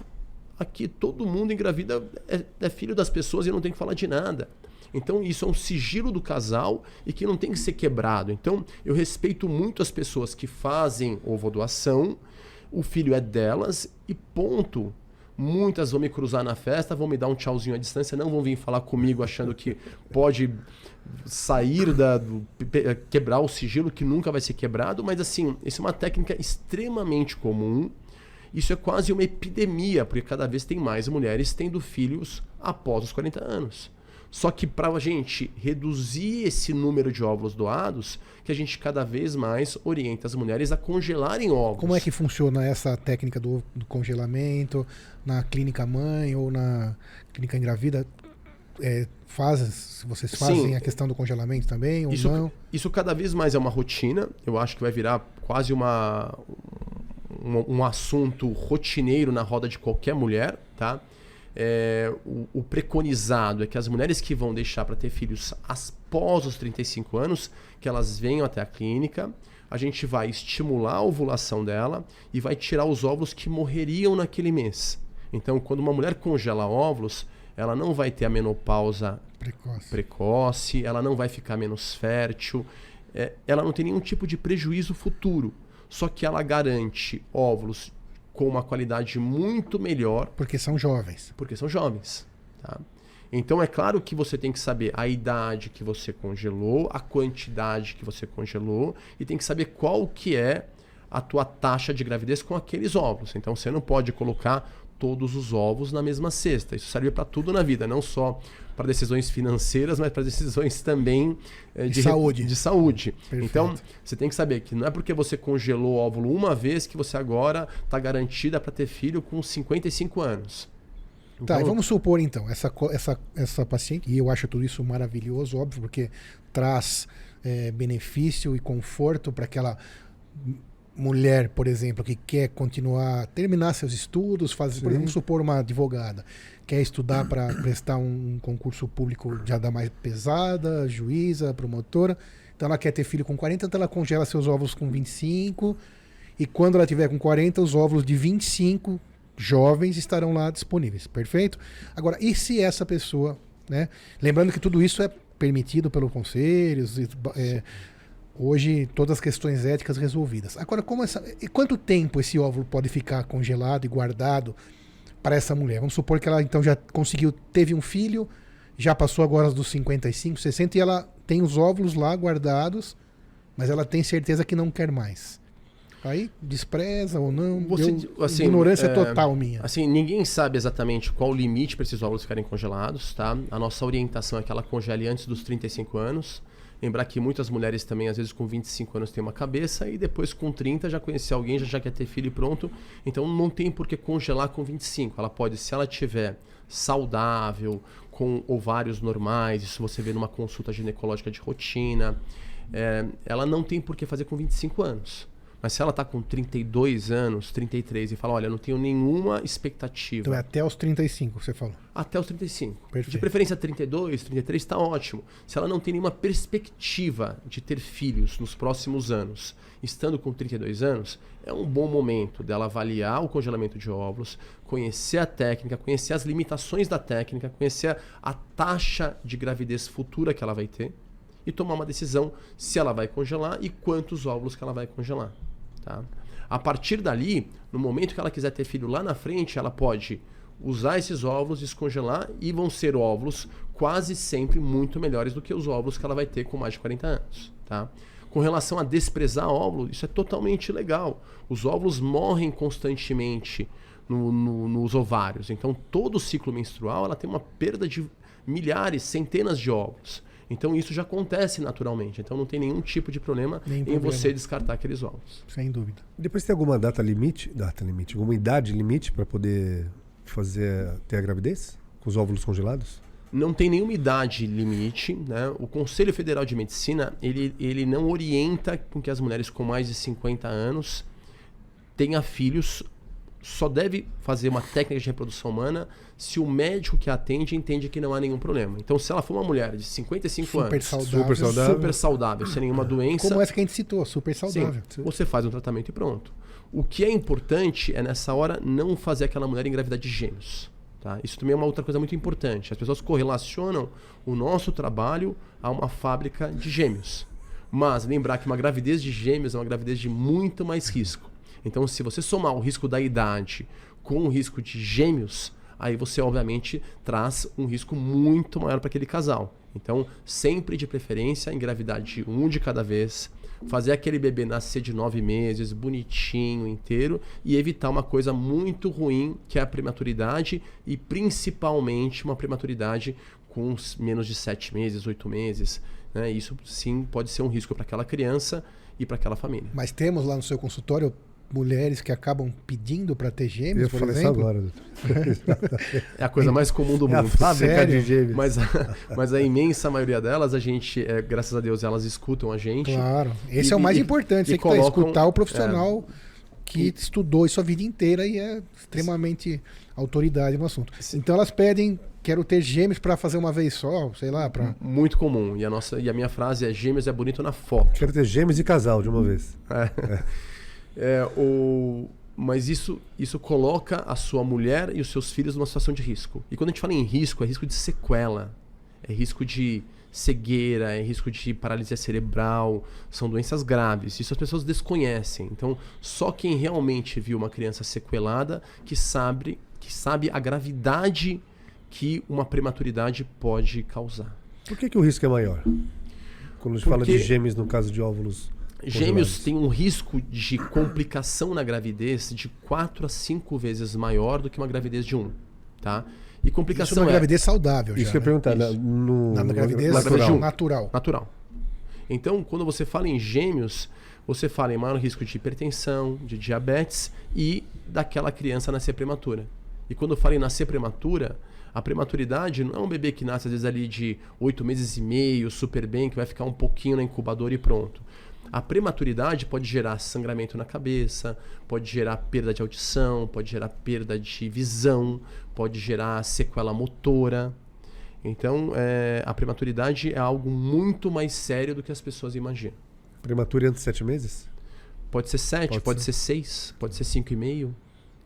aqui todo mundo engravida é, é filho das pessoas e não tem que falar de nada. Então isso é um sigilo do casal e que não tem que ser quebrado. Então eu respeito muito as pessoas que fazem ovo doação, o filho é delas e ponto. Muitas vão me cruzar na festa, vão me dar um tchauzinho à distância, não vão vir falar comigo achando que pode sair da do, quebrar o sigilo que nunca vai ser quebrado, mas assim, isso é uma técnica extremamente comum. Isso é quase uma epidemia, porque cada vez tem mais mulheres tendo filhos após os 40 anos. Só que para a gente reduzir esse número de óvulos doados, que a gente cada vez mais orienta as mulheres a congelarem óvulos. Como é que funciona essa técnica do, do congelamento na clínica mãe ou na clínica engravida? É, faz, vocês fazem Sim. a questão do congelamento também ou isso, não? Isso cada vez mais é uma rotina. Eu acho que vai virar quase uma um, um assunto rotineiro na roda de qualquer mulher, tá? É, o, o, preconizado é que as mulheres que vão deixar para ter filhos após os 35 anos, que elas venham até a clínica, a gente vai estimular a ovulação dela e vai tirar os óvulos que morreriam naquele mês. Então, quando uma mulher congela óvulos, ela não vai ter a menopausa precoce, precoce ela não vai ficar menos fértil, é, ela não tem nenhum tipo de prejuízo futuro. Só que ela garante óvulos com uma qualidade muito melhor. Porque são jovens. Porque são jovens. Tá? Então é claro que você tem que saber a idade que você congelou, a quantidade que você congelou e tem que saber qual que é a tua taxa de gravidez com aqueles óvulos. Então você não pode colocar todos os ovos na mesma cesta. Isso serve para tudo na vida, não só para decisões financeiras, mas para decisões também eh, de, de, saúde. De saúde. Então, você tem que saber que não é porque você congelou o óvulo uma vez que você agora está garantida para ter filho com 55 anos. Tá, então, tá, e vamos supor então, essa, essa, essa paciente, e eu acho tudo isso maravilhoso, óbvio, porque traz é, benefício e conforto para aquela mulher, por exemplo, que quer continuar, terminar seus estudos, fazer, por exemplo, supor uma advogada, quer estudar para prestar um concurso público já da mais pesada, juíza, promotora, então ela quer ter filho com 40, então ela congela seus óvulos com 25, e quando ela tiver com 40, os óvulos de 25 jovens estarão lá disponíveis, perfeito? Agora, e se essa pessoa, né? Lembrando que tudo isso é permitido pelo conselho, é, Hoje, todas as questões éticas resolvidas. Agora, como essa, e quanto tempo esse óvulo pode ficar congelado e guardado para essa mulher? Vamos supor que ela então já conseguiu, teve um filho, já passou agora dos 55, 60 e ela tem os óvulos lá guardados, mas ela tem certeza que não quer mais. Aí despreza ou não? Você, Eu, assim, ignorância é, total minha. Assim, ninguém sabe exatamente qual o limite para esses óvulos ficarem congelados, tá? A nossa orientação é que ela congele antes dos 35 anos. Lembrar que muitas mulheres também, às vezes com 25 anos, têm uma cabeça e depois com 30 já conhece alguém, já, já quer ter filho e pronto. Então não tem por que congelar com 25. Ela pode, se ela tiver saudável, com ovários normais, isso você vê numa consulta ginecológica de rotina, é, ela não tem por que fazer com 25 anos. Mas se ela está com 32 anos, 33 e fala, olha, não tenho nenhuma expectativa. Então é até os 35, você falou. Até os 35. Perfeito. De preferência 32, 33 está ótimo. Se ela não tem nenhuma perspectiva de ter filhos nos próximos anos, estando com 32 anos, é um bom momento dela avaliar o congelamento de óvulos, conhecer a técnica, conhecer as limitações da técnica, conhecer a taxa de gravidez futura que ela vai ter e tomar uma decisão se ela vai congelar e quantos óvulos que ela vai congelar. Tá? A partir dali, no momento que ela quiser ter filho lá na frente, ela pode usar esses óvulos, descongelar e vão ser óvulos quase sempre muito melhores do que os óvulos que ela vai ter com mais de 40 anos. Tá? Com relação a desprezar óvulos, isso é totalmente legal. Os óvulos morrem constantemente no, no, nos ovários. Então, todo o ciclo menstrual ela tem uma perda de milhares, centenas de óvulos. Então isso já acontece naturalmente. Então não tem nenhum tipo de problema Nem em problema. você descartar aqueles óvulos. Sem dúvida. Depois tem alguma data limite, data limite, alguma idade limite para poder fazer ter a gravidez com os óvulos congelados? Não tem nenhuma idade limite, né? O Conselho Federal de Medicina, ele, ele não orienta com que as mulheres com mais de 50 anos tenham filhos, só deve fazer uma técnica de reprodução humana se o médico que a atende entende que não há nenhum problema. Então, se ela for uma mulher de 55 Super anos, saudável. Super saudável. super saudável, sem nenhuma doença, Como essa que a gente citou, super saudável. Sim, você faz um tratamento e pronto. O que é importante é nessa hora não fazer aquela mulher engravidar de gêmeos. Tá? Isso também é uma outra coisa muito importante. As pessoas correlacionam o nosso trabalho a uma fábrica de gêmeos. Mas lembrar que uma gravidez de gêmeos é uma gravidez de muito mais risco. Então, se você somar o risco da idade com o risco de gêmeos, aí você obviamente traz um risco muito maior para aquele casal. Então, sempre de preferência, engravidar de um de cada vez, fazer aquele bebê nascer de nove meses, bonitinho, inteiro, e evitar uma coisa muito ruim, que é a prematuridade, e principalmente uma prematuridade com menos de sete meses, oito meses. Né? Isso sim pode ser um risco para aquela criança e para aquela família. Mas temos lá no seu consultório mulheres que acabam pedindo para ter Eu gêmeos, ia por falar isso exemplo? agora, doutor. É a coisa mais comum do É a mundo. fábrica Sério? de gêmeos. Mas a, mas a imensa maioria delas, a gente, é, graças a Deus, elas escutam a gente. Claro. Esse E- é o mais e- importante. e Você que tá, colocam- escutar o profissional que E- estudou isso a vida inteira e é extremamente autoridade no assunto. Então elas pedem, quero ter gêmeos para fazer uma vez só, sei lá, para Muito comum. E a, nossa, e a minha frase é: gêmeos é bonito na foto. Quero ter gêmeos e casal de uma vez. É, o, mas isso, isso coloca a sua mulher e os seus filhos numa situação de risco. E quando a gente fala em risco, é risco de sequela, é risco de cegueira, é risco de paralisia cerebral, são doenças graves. Isso as pessoas desconhecem. Então, só quem realmente viu uma criança sequelada que sabe, que sabe a gravidade que uma prematuridade pode causar. Por que, que o risco é maior? Quando a gente fala de Porque- gêmeos no caso de óvulos. Gêmeos têm um risco de complicação na gravidez de 4 a 5 vezes maior do que uma gravidez de um, tá? E isso complicação na é gravidez saudável Isso já, que eu ia né? perguntar. na- Isso. No, Na, na gravidez Na gravidez de um. natural. natural. Então, quando você fala em gêmeos, você fala em maior risco de hipertensão, de diabetes e daquela criança nascer prematura. E quando eu falo em nascer prematura, a prematuridade não é um bebê que nasce às vezes ali de 8 meses e meio, super bem, que vai ficar um pouquinho na incubadora e pronto. A prematuridade pode gerar sangramento na cabeça, pode gerar perda de audição, pode gerar perda de visão, pode gerar sequela motora. Então, é, a prematuridade é algo muito mais sério do que as pessoas imaginam. Prematura antes de sete meses? Pode ser 7, Pode pode, ser. ser 6, pode ser 5,5.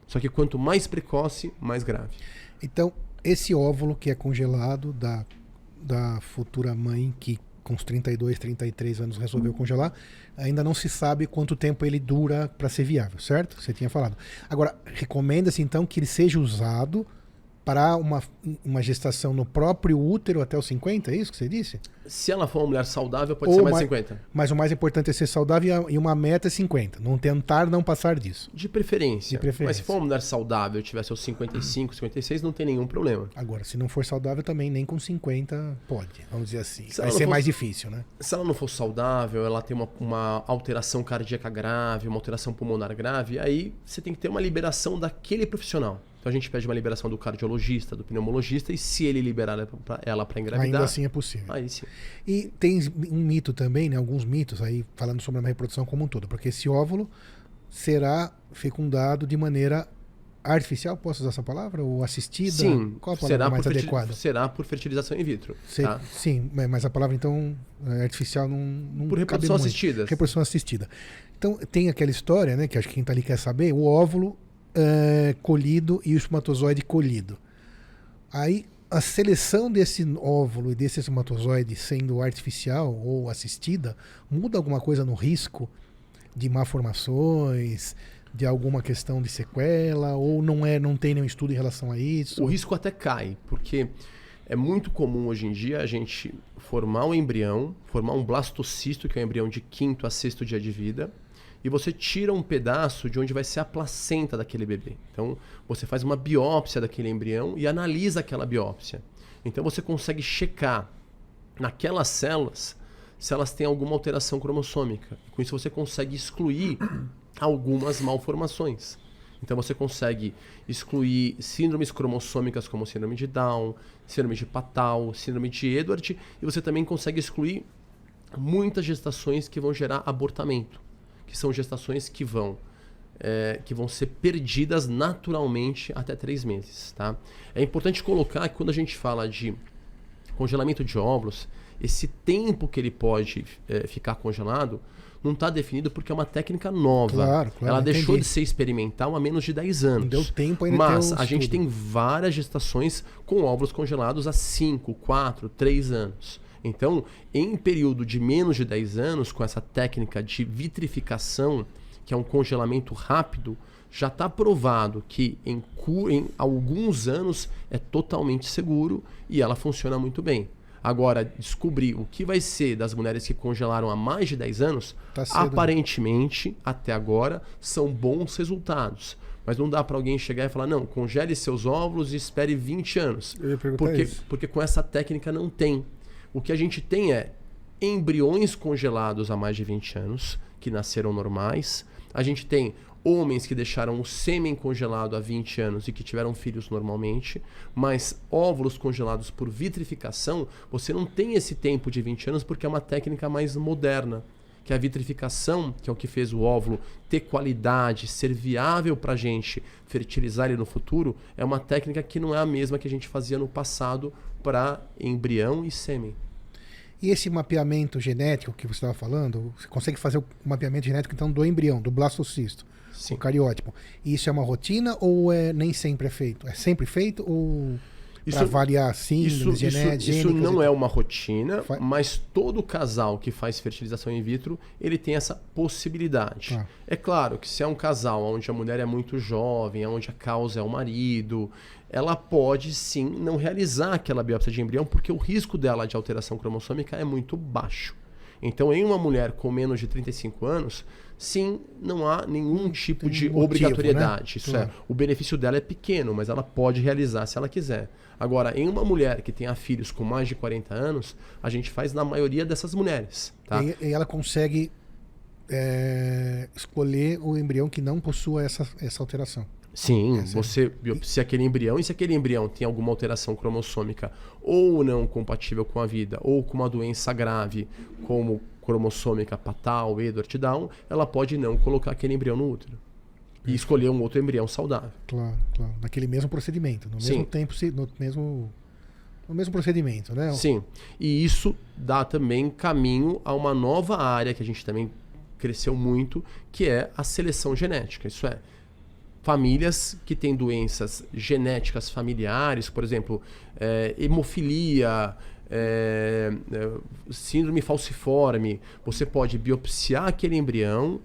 Só que quanto mais precoce, mais grave. Então, esse óvulo que é congelado da, da futura mãe que com os 32, 33 anos resolveu congelar, ainda não se sabe quanto tempo ele dura para ser viável, certo? Você tinha falado. Agora, recomenda-se então que ele seja usado para uma, uma gestação no próprio útero até os 50, é isso que você disse? Se ela for uma mulher saudável, pode Ou ser mais mais- de 50. Mas o mais importante é ser saudável e uma meta é 50. Não tentar não passar disso. De preferência. De preferência. Mas se for uma mulher saudável e tiver seus 55, 56, não tem nenhum problema. Agora, se não for saudável também, nem com 50 pode, vamos dizer assim. Se Vai ser for- mais difícil, né? Se ela não for saudável, ela tem uma, uma alteração cardíaca grave, uma alteração pulmonar grave, aí você tem que ter uma liberação daquele profissional. Então a gente pede uma liberação do cardiologista, do pneumologista, e se ele liberar ela para engravidar. Ainda assim é possível. Aí sim. E tem um mito também, né? Alguns mitos aí, falando sobre a reprodução como um todo. Porque esse óvulo será fecundado de maneira artificial, posso usar essa palavra? Ou assistida? Sim. Qual a palavra será mais adequada? Será por fertilização in vitro. tá? Sim, mas a palavra então é, artificial não, não Por reprodução assistida. Reprodução assistida. Então tem aquela história, né, que acho que quem está ali quer saber, o óvulo é, colhido e o espermatozoide colhido. Aí a seleção desse óvulo e desse espermatozoide sendo artificial ou assistida muda alguma coisa no risco de malformações, de alguma questão de sequela ou não é, não tem nenhum estudo em relação a isso? O risco até cai, porque é muito comum hoje em dia a gente formar um embrião, formar um blastocisto, que é um embrião de quinto a sexto dia de vida, e você tira um pedaço de onde vai ser a placenta daquele bebê. Então, você faz uma biópsia daquele embrião e analisa aquela biópsia. Então, você consegue checar naquelas células se elas têm alguma alteração cromossômica. Com isso, você consegue excluir algumas malformações. Então você consegue excluir síndromes cromossômicas como síndrome de Down, síndrome de Patal, síndrome de Edward, e você também consegue excluir muitas gestações que vão gerar abortamento, que são gestações que vão é, que vão ser perdidas naturalmente até três meses. Tá? É importante colocar que quando a gente fala de congelamento de óvulos, esse tempo que ele pode é, ficar congelado não está definido porque é uma técnica nova. Claro, claro, Ela entendi. deixou de ser experimental há menos de 10 anos. Não deu tempo ainda Mas a gente tem várias gestações com óvulos congelados há 5, 4, 3 anos. Então, em período de menos de 10 anos, com essa técnica de vitrificação, que é um congelamento rápido, já está provado que em, em alguns anos é totalmente seguro e ela funciona muito bem. Agora, descobrir o que vai ser das mulheres que congelaram há mais de 10 anos, tá né? aparentemente, até agora, são bons resultados. Mas não dá para alguém chegar e falar, não, congele seus óvulos e espere 20 anos. Eu ia porque, isso. porque com essa técnica não tem. O que a gente tem é embriões congelados há mais de 20 anos, que nasceram normais. A gente tem homens que deixaram o sêmen congelado há 20 anos e que tiveram filhos normalmente, mas óvulos congelados por vitrificação, você não tem esse tempo de 20 anos porque é uma técnica mais moderna. Que a vitrificação, que é o que fez o óvulo ter qualidade, ser viável para a gente fertilizar ele no futuro, é uma técnica que não é a mesma que a gente fazia no passado para embrião e sêmen. E esse mapeamento genético que você estava falando, você consegue fazer o mapeamento genético então do embrião, do blastocisto? Sim. o cariótipo. Isso é uma rotina ou é nem sempre é feito? É sempre feito ou para avaliar síndromes isso? Isso, isso não é uma rotina, mas todo casal que faz fertilização in vitro, ele tem essa possibilidade. Ah. É claro que se é um casal onde a mulher é muito jovem, onde a causa é o marido, ela pode sim não realizar aquela biópsia de embrião, porque o risco dela de alteração cromossômica é muito baixo. Então, em uma mulher com menos de 35 anos, sim, não há nenhum tipo Tem de motivo, obrigatoriedade. Né? Isso é, o benefício dela é pequeno, mas ela pode realizar se ela quiser. Agora, em uma mulher que tenha filhos com mais de 40 anos, a gente faz na maioria dessas mulheres. Tá? E, e ela consegue é, escolher o embrião que não possua essa, essa alteração. Sim, é você biopsia aquele embrião e se aquele embrião tem alguma alteração cromossômica ou não compatível com a vida, ou com uma doença grave, como cromossômica patal, Edward Down, ela pode não colocar aquele embrião no útero. E escolher um outro embrião saudável. Claro, claro. Naquele mesmo procedimento, no mesmo Sim. tempo, no mesmo, no mesmo procedimento, né? Sim. E isso dá também caminho a uma nova área que a gente também cresceu muito, que é a seleção genética. Isso é, famílias que têm doenças genéticas familiares, por exemplo, é, hemofilia, é, é, síndrome falciforme, você pode biopsiar aquele embrião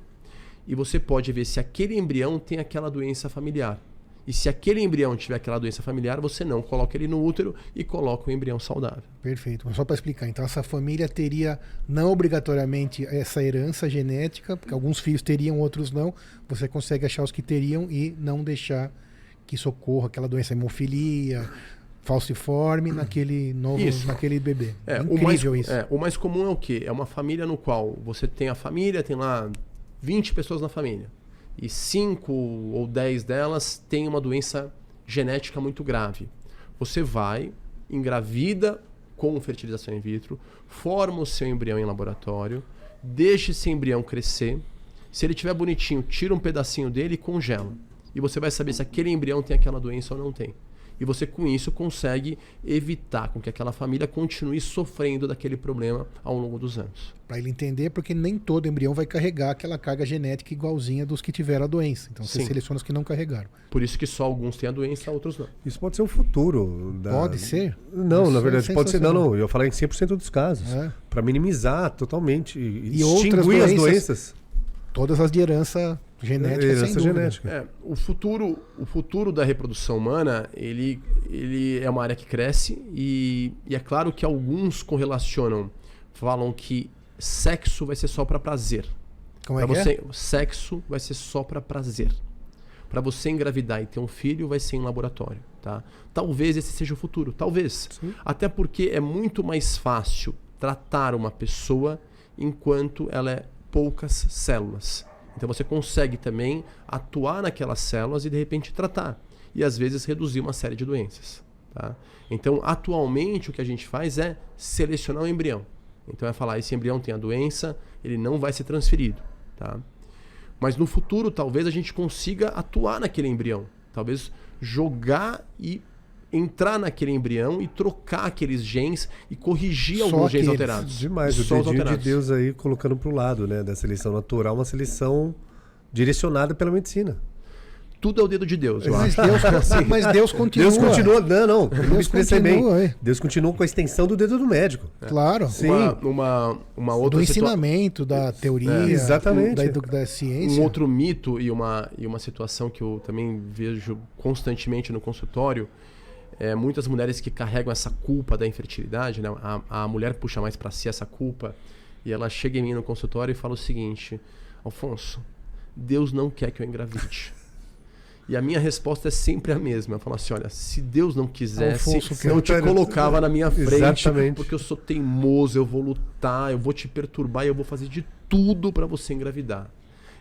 e você pode ver se aquele embrião tem aquela doença familiar. E se aquele embrião tiver aquela doença familiar, você não coloca ele no útero e coloca o embrião saudável. Perfeito. Só para explicar, então essa família teria não obrigatoriamente essa herança genética, porque alguns filhos teriam, outros não. Você consegue achar os que teriam e não deixar que socorra aquela doença hemofilia, falciforme naquele novo, isso. naquele bebê. É, Incrível o mais, isso. É, o mais comum é o quê? É uma família no qual você tem a família, tem lá 20 pessoas na família e 5 ou 10 delas têm uma doença genética muito grave. Você vai, engravida com fertilização in vitro, forma o seu embrião em laboratório, deixa esse embrião crescer. Se ele estiver bonitinho, tira um pedacinho dele e congela. E você vai saber se aquele embrião tem aquela doença ou não tem. E você, com isso, consegue evitar com que aquela família continue sofrendo daquele problema ao longo dos anos. Para ele entender, porque nem todo embrião vai carregar aquela carga genética igualzinha dos que tiveram a doença. Então você Sim. seleciona os que não carregaram. Por isso que só alguns têm a doença, outros não. Isso pode ser o futuro. Da... Pode ser? Não, isso na verdade, é pode ser. Não, não. Eu falei em 100% dos casos. É. Para minimizar totalmente e, e extinguir doenças, as doenças. Todas as de herança Genética, herança genética. É, o futuro, o futuro da reprodução humana, ele, ele é uma área que cresce e, e é claro que alguns correlacionam, falam que sexo vai ser só para prazer. Como é pra que você, é? Sexo vai ser só para prazer. Para você engravidar e ter um filho, vai ser em laboratório, tá? Talvez esse seja o futuro, talvez. Sim. Até porque é muito mais fácil tratar uma pessoa enquanto ela é poucas células. Então você consegue também atuar naquelas células e de repente tratar. E às vezes reduzir uma série de doenças. Tá? Então, atualmente, o que a gente faz é selecionar o embrião. Então é falar, esse embrião tem a doença, ele não vai ser transferido. Tá? Mas no futuro, talvez a gente consiga atuar naquele embrião. Talvez jogar e entrar naquele embrião e trocar aqueles genes e corrigir Só alguns genes alterados. Demais, Só o dedinho de Deus aí colocando para o lado, né, da seleção natural, uma seleção direcionada pela medicina. Tudo é o dedo de Deus, eu mas Deus, mas Deus continua. Deus continua. Não, não. Deus continua, bem. Deus continua com a extensão do dedo do médico. É. Claro. Sim. Uma, uma, uma outra do ensinamento, da teoria, é. Exatamente. Da, da, ciência. Um outro mito e uma, e uma situação que eu também vejo constantemente no consultório é, muitas mulheres que carregam essa culpa da infertilidade, né? a, a mulher puxa mais para si essa culpa e ela chega em mim no consultório e fala o seguinte: Alfonso, Deus não quer que eu engravide. E a minha resposta é sempre a mesma. Eu falo assim: olha, se Deus não quisesse, Alfonso, eu te colocava na minha frente. Exatamente. Porque eu sou teimoso, eu vou lutar, eu vou te perturbar e eu vou fazer de tudo para você engravidar.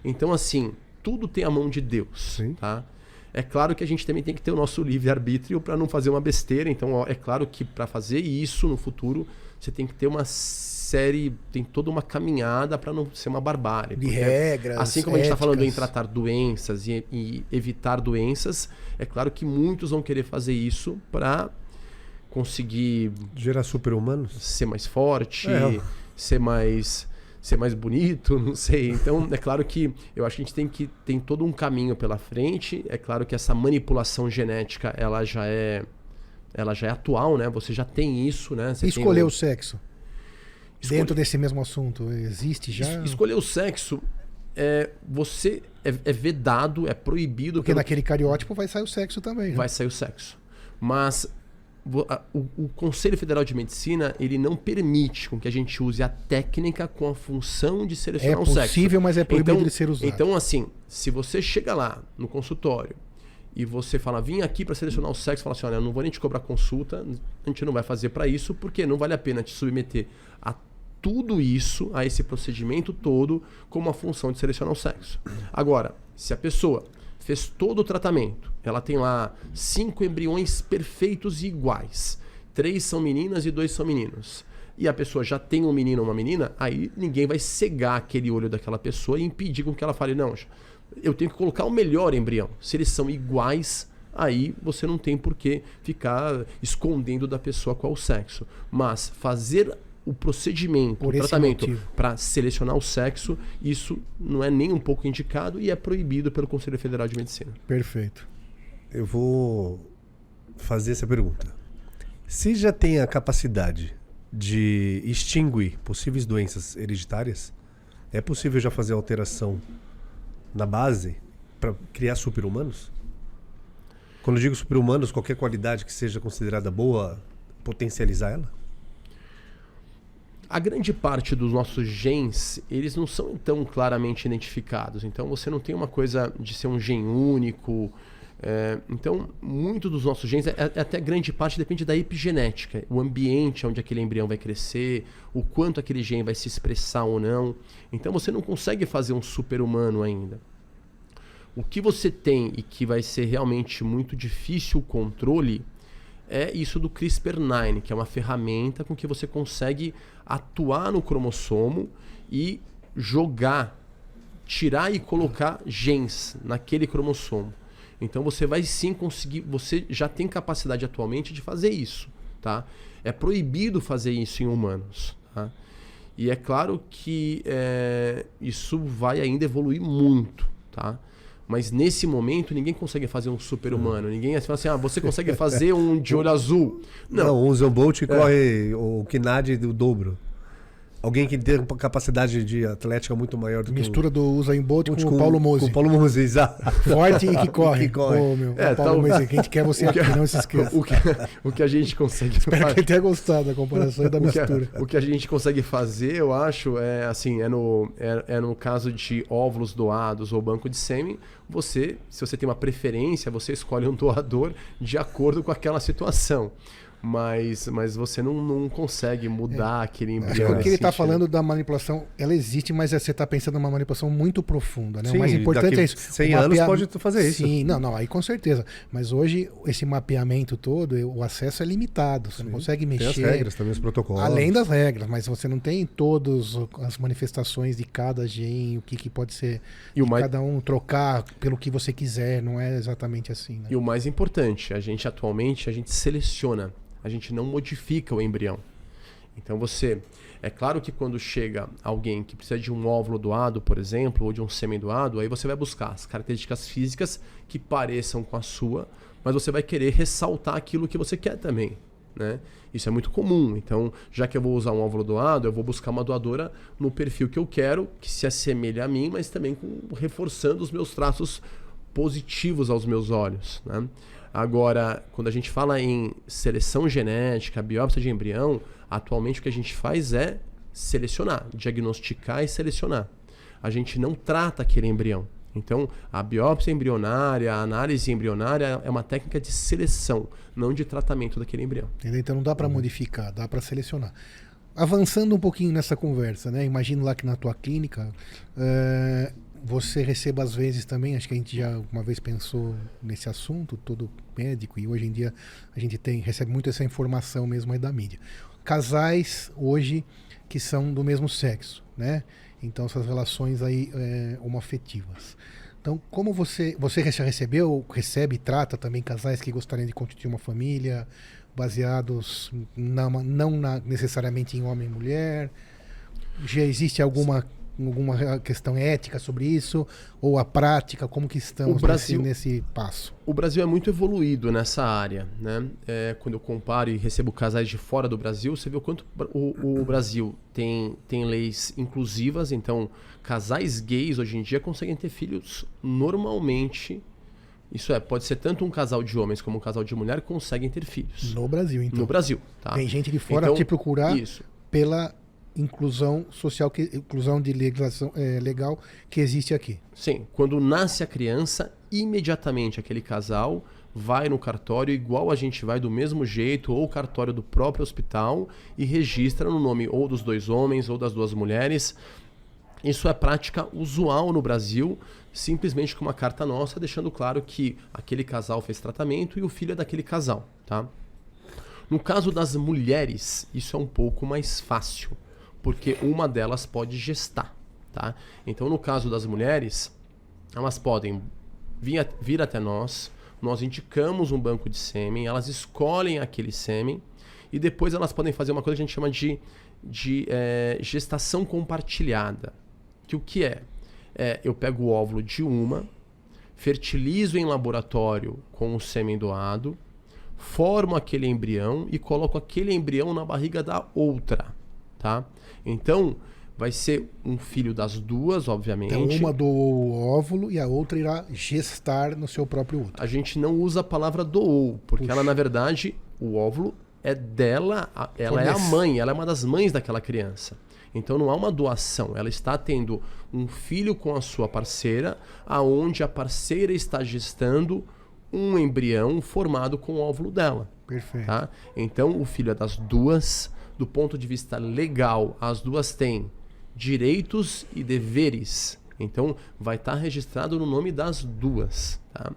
Então, assim, tudo tem a mão de Deus. Sim. Tá? É claro que a gente também tem que ter o nosso livre-arbítrio para não fazer uma besteira. Então, ó, é claro que para fazer isso no futuro, você tem que ter uma série, tem toda uma caminhada para não ser uma barbárie. De regras. Assim como éticas. a gente está falando em tratar doenças e, e, evitar doenças, é claro que muitos vão querer fazer isso para conseguir. Gerar super-humanos? Ser mais forte, é. ser mais ser mais bonito, não sei. Então, é claro que eu acho que a gente tem que tem todo um caminho pela frente. É claro que essa manipulação genética, ela já é ela já é atual, né? Você já tem isso, né? Você escolher o... o sexo. Escolher... Dentro desse mesmo assunto, existe já? Es escolher o sexo é, você é, é, vedado, é proibido. Porque pelo... naquele cariótipo vai sair o sexo também. Né? Vai sair o sexo. Mas o, o, Conselho Federal de Medicina ele não permite com que a gente use a técnica com a função de selecionar é um sexo. É possível, mas é proibido então, de ser usado. Então, assim, se você chega lá no consultório e você fala, vim aqui para selecionar o sexo, fala assim, olha, eu não vou nem te cobrar consulta, a gente não vai fazer para isso, porque não vale a pena te submeter a tudo isso, a esse procedimento todo, como a função de selecionar o sexo. Agora, se a pessoa fez todo o tratamento. Ela tem lá cinco embriões perfeitos e iguais. Três são meninas e dois são meninos. E a pessoa já tem um menino ou uma menina, aí ninguém vai cegar aquele olho daquela pessoa e impedir com que ela fale, não, eu tenho que colocar o melhor embrião. Se eles são iguais, aí você não tem por que ficar escondendo da pessoa qual o sexo. Mas fazer o procedimento, Por o tratamento para selecionar o sexo, isso não é nem um pouco indicado e é proibido pelo Conselho Federal de Medicina. Perfeito. Eu vou fazer essa pergunta. Se já tem a capacidade de extinguir possíveis doenças hereditárias, é possível já fazer alteração na base para criar super-humanos? Quando eu digo super-humanos, qualquer qualidade que seja considerada boa, potencializar ela? A grande parte dos nossos genes, eles não são tão claramente identificados. Então você não tem uma coisa de ser um gene único. É, então, muito dos nossos genes, é, é, até grande parte depende da epigenética, o ambiente onde aquele embrião vai crescer, o quanto aquele gene vai se expressar ou não. Então você não consegue fazer um super-humano ainda. O que você tem e que vai ser realmente muito difícil o controle é isso do CRISPR-9, que é uma ferramenta com que você consegue atuar no cromossomo e jogar, tirar e colocar genes naquele cromossomo. Então você vai sim conseguir, você já tem capacidade atualmente de fazer isso, tá? É proibido fazer isso em humanos, tá? E é claro que é, isso vai ainda evoluir muito, tá? Mas nesse momento ninguém consegue fazer um super-humano. Ninguém fala assim, ah, você consegue fazer um de olho azul. Não, Não o Usain Bolt é. corre o Kinad do dobro. Alguém que tem uma capacidade de atlética muito maior do Mistura que o... do Usain Bolt com, com, o Paulo Mose. Com o Paulo Mose, exato. Forte e que corre. que corre. Oh, meu, é, Paulo tá, Mose, que a gente quer você aqui, que, não se esqueça. O que, o que a gente consegue Espero que ele tenha gostado da comparação e da mistura. O que, a, o que, a gente consegue fazer, eu acho, é assim, é no, é, é no caso de óvulos doados ou banco de sêmen, você, se você tem uma preferência, você escolhe um doador de acordo com aquela situação mas, mas você não, não consegue mudar é. aquele embrião. O que ele está falando da manipulação, ela existe, mas é, você está pensando numa manipulação muito profunda. Né? Sim, o mais importante é isso. 100 anos pode fazer isso. Sim, não, não, aí com certeza. Mas hoje, esse mapeamento todo, o acesso é limitado. Você Sim. não consegue mexer. Tem as regras também, os protocolos. Além das regras, mas você não tem todas as manifestações de cada gene, o que, que pode ser. E o mais... cada um trocar pelo que você quiser, não é exatamente assim. Né? E o mais importante, a gente atualmente, a gente seleciona a gente não modifica o embrião. Então você. É claro que quando chega alguém que precisa de um óvulo doado, por exemplo, ou de um sêmen doado, aí você vai buscar as características físicas que pareçam com a sua, mas você vai querer ressaltar aquilo que você quer também. Né? Isso é muito comum. Então, já que eu vou usar um óvulo doado, eu vou buscar uma doadora no perfil que eu quero, que se assemelhe a mim, mas também com, reforçando os meus traços positivos aos meus olhos. Né? Agora, quando a gente fala em seleção genética, biópsia de embrião, atualmente o que a gente faz é selecionar, diagnosticar e selecionar. A gente não trata aquele embrião. Então, a biópsia embrionária, a análise embrionária é uma técnica de seleção, não de tratamento daquele embrião. Entendeu? Então não dá para modificar, dá para selecionar. Avançando um pouquinho nessa conversa, né? Imagino lá que na tua clínica, uh, você receba às vezes também, acho que a gente já uma vez pensou nesse assunto, todo médico, e hoje em dia a gente tem recebe muito essa informação mesmo aí da mídia. Casais hoje que são do mesmo sexo, né? Então essas relações aí é, homoafetivas. Então, como você você já recebeu, recebe e trata também casais que gostariam de constituir uma família, baseados na, não na, necessariamente em homem e mulher? Já existe alguma alguma questão ética sobre isso ou a prática como que estamos Brasil, nesse, nesse, passo o Brasil é muito evoluído nessa área né é, quando eu comparo e recebo casais de fora do Brasil você vê o quanto o, o Brasil tem tem leis inclusivas então casais gays hoje em dia conseguem ter filhos normalmente isso é, pode ser tanto um casal de homens como um casal de mulher conseguem ter filhos. No Brasil, então. No Brasil, tá? Tem gente de fora então, te procurar isso. pela inclusão social, que, inclusão de legislação é, legal que existe aqui. Sim, quando nasce a criança, imediatamente aquele casal vai no cartório igual a gente vai do mesmo jeito ou o cartório do próprio hospital e registra no nome ou dos dois homens ou das duas mulheres. Isso é prática usual no Brasil, simplesmente com uma carta nossa deixando claro que aquele casal fez tratamento e o filho é daquele casal, tá? No caso das mulheres, isso é um pouco mais fácil porque uma delas pode gestar. Tá? Então, no caso das mulheres, elas podem vir, vir até nós, nós indicamos um banco de sêmen, elas escolhem aquele sêmen e depois elas podem fazer uma coisa que a gente chama de, de é, gestação compartilhada. Que o que é? é? Eu pego o óvulo de uma, fertilizo em laboratório com o sêmen doado, formo aquele embrião e coloco aquele embrião na barriga da outra, tá? Então, vai ser um filho das duas, obviamente. Então, uma doou o óvulo e a outra irá gestar no seu próprio útero. A gente não usa a palavra doou, porque Puxa. ela, na verdade, o óvulo é dela, ela é a mãe, ela é uma das mães daquela criança. Então não há uma doação, ela está tendo um filho com a sua parceira, aonde a parceira está gestando um embrião formado com o óvulo dela. Perfeito. Tá? Então o filho é das duas, do ponto de vista legal, as duas têm direitos e deveres Então, vai estar tá registrado no nome das duas. Tá?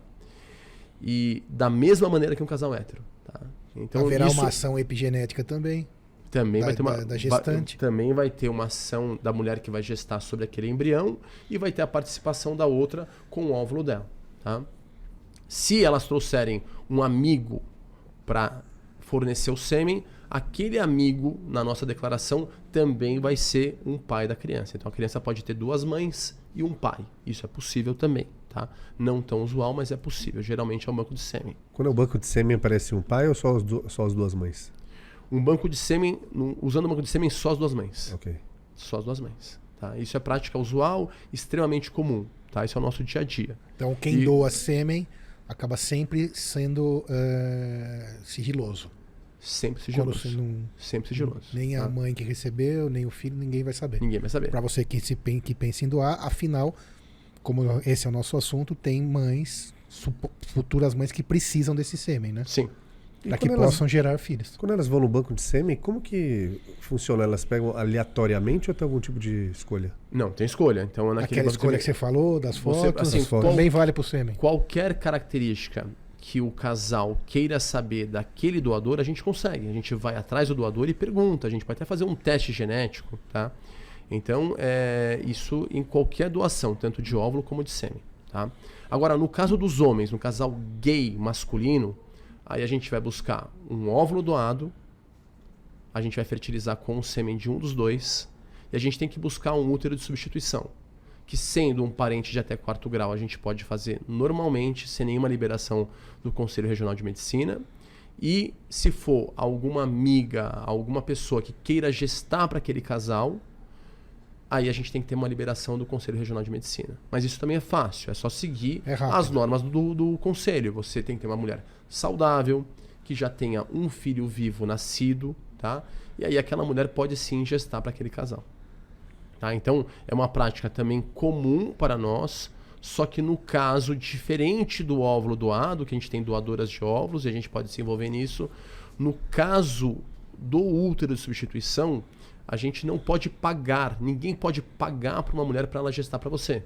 E da mesma maneira que um casal hétero. Tá? Então, Haverá isso... uma ação epigenética também. Também da, vai ter uma da, da gestante. Vai, também vai ter uma ação da mulher que vai gestar sobre aquele embrião e vai ter a participação da outra com o óvulo dela. Tá? Se elas trouxerem um amigo para fornecer o sêmen, aquele amigo na nossa declaração também vai ser um pai da criança. Então a criança pode ter duas mães e um pai. Isso é possível também. Tá? Não tão usual, mas é possível. Geralmente é um banco de sêmen. Quando é o banco de sêmen, aparece um pai ou só as, só as duas mães? Um banco de sêmen, usando um banco de sêmen, só as duas mães. Ok. Só as duas mães. Tá? Isso é prática usual, extremamente comum. Tá? Isso é o nosso dia a dia. Então, quem e... doa sêmen acaba sempre sendo uh, sigiloso. Sempre sigiloso. Não, sempre sigiloso. Nem tá? a mãe que recebeu, nem o filho, ninguém vai saber. Ninguém vai saber. Para você que, se, que pensa em doar, afinal, como esse é o nosso assunto, tem mães, futuras mães que precisam desse sêmen, né? Sim. Para que elas, possam gerar filhos. Quando elas vão no banco de sêmen, como que funciona? Elas pegam aleatoriamente ou tem algum tipo de escolha? Não, tem escolha. Então, naquele Aquela escolha que você falou, das fotos, você, assim, fotos. também vale para o sêmen. Qualquer característica que o casal queira saber daquele doador, a gente consegue. A gente vai atrás do doador e pergunta. A gente pode até fazer um teste genético, tá? Então, é, isso em qualquer doação, tanto de óvulo como de sêmen. Tá? Agora, no caso dos homens, no casal gay masculino, aí a gente vai buscar um óvulo doado, a gente vai fertilizar com o sêmen de um dos dois, e a gente tem que buscar um útero de substituição, que sendo um parente de até quarto grau, a gente pode fazer normalmente, sem nenhuma liberação do Conselho Regional de Medicina. E se for alguma amiga, alguma pessoa que queira gestar para aquele casal, aí a gente tem que ter uma liberação do Conselho Regional de Medicina. Mas isso também é fácil, é só seguir é as normas do, do conselho. Você tem que ter uma mulher saudável, que já tenha um filho vivo nascido, tá? E aí aquela mulher pode sim gestar para aquele casal. Tá? Então é uma prática também comum para nós, só que no caso diferente do óvulo doado, que a gente tem doadoras de óvulos e a gente pode se envolver nisso, no caso do útero de substituição, a gente não pode pagar, ninguém pode pagar para uma mulher para ela gestar para você.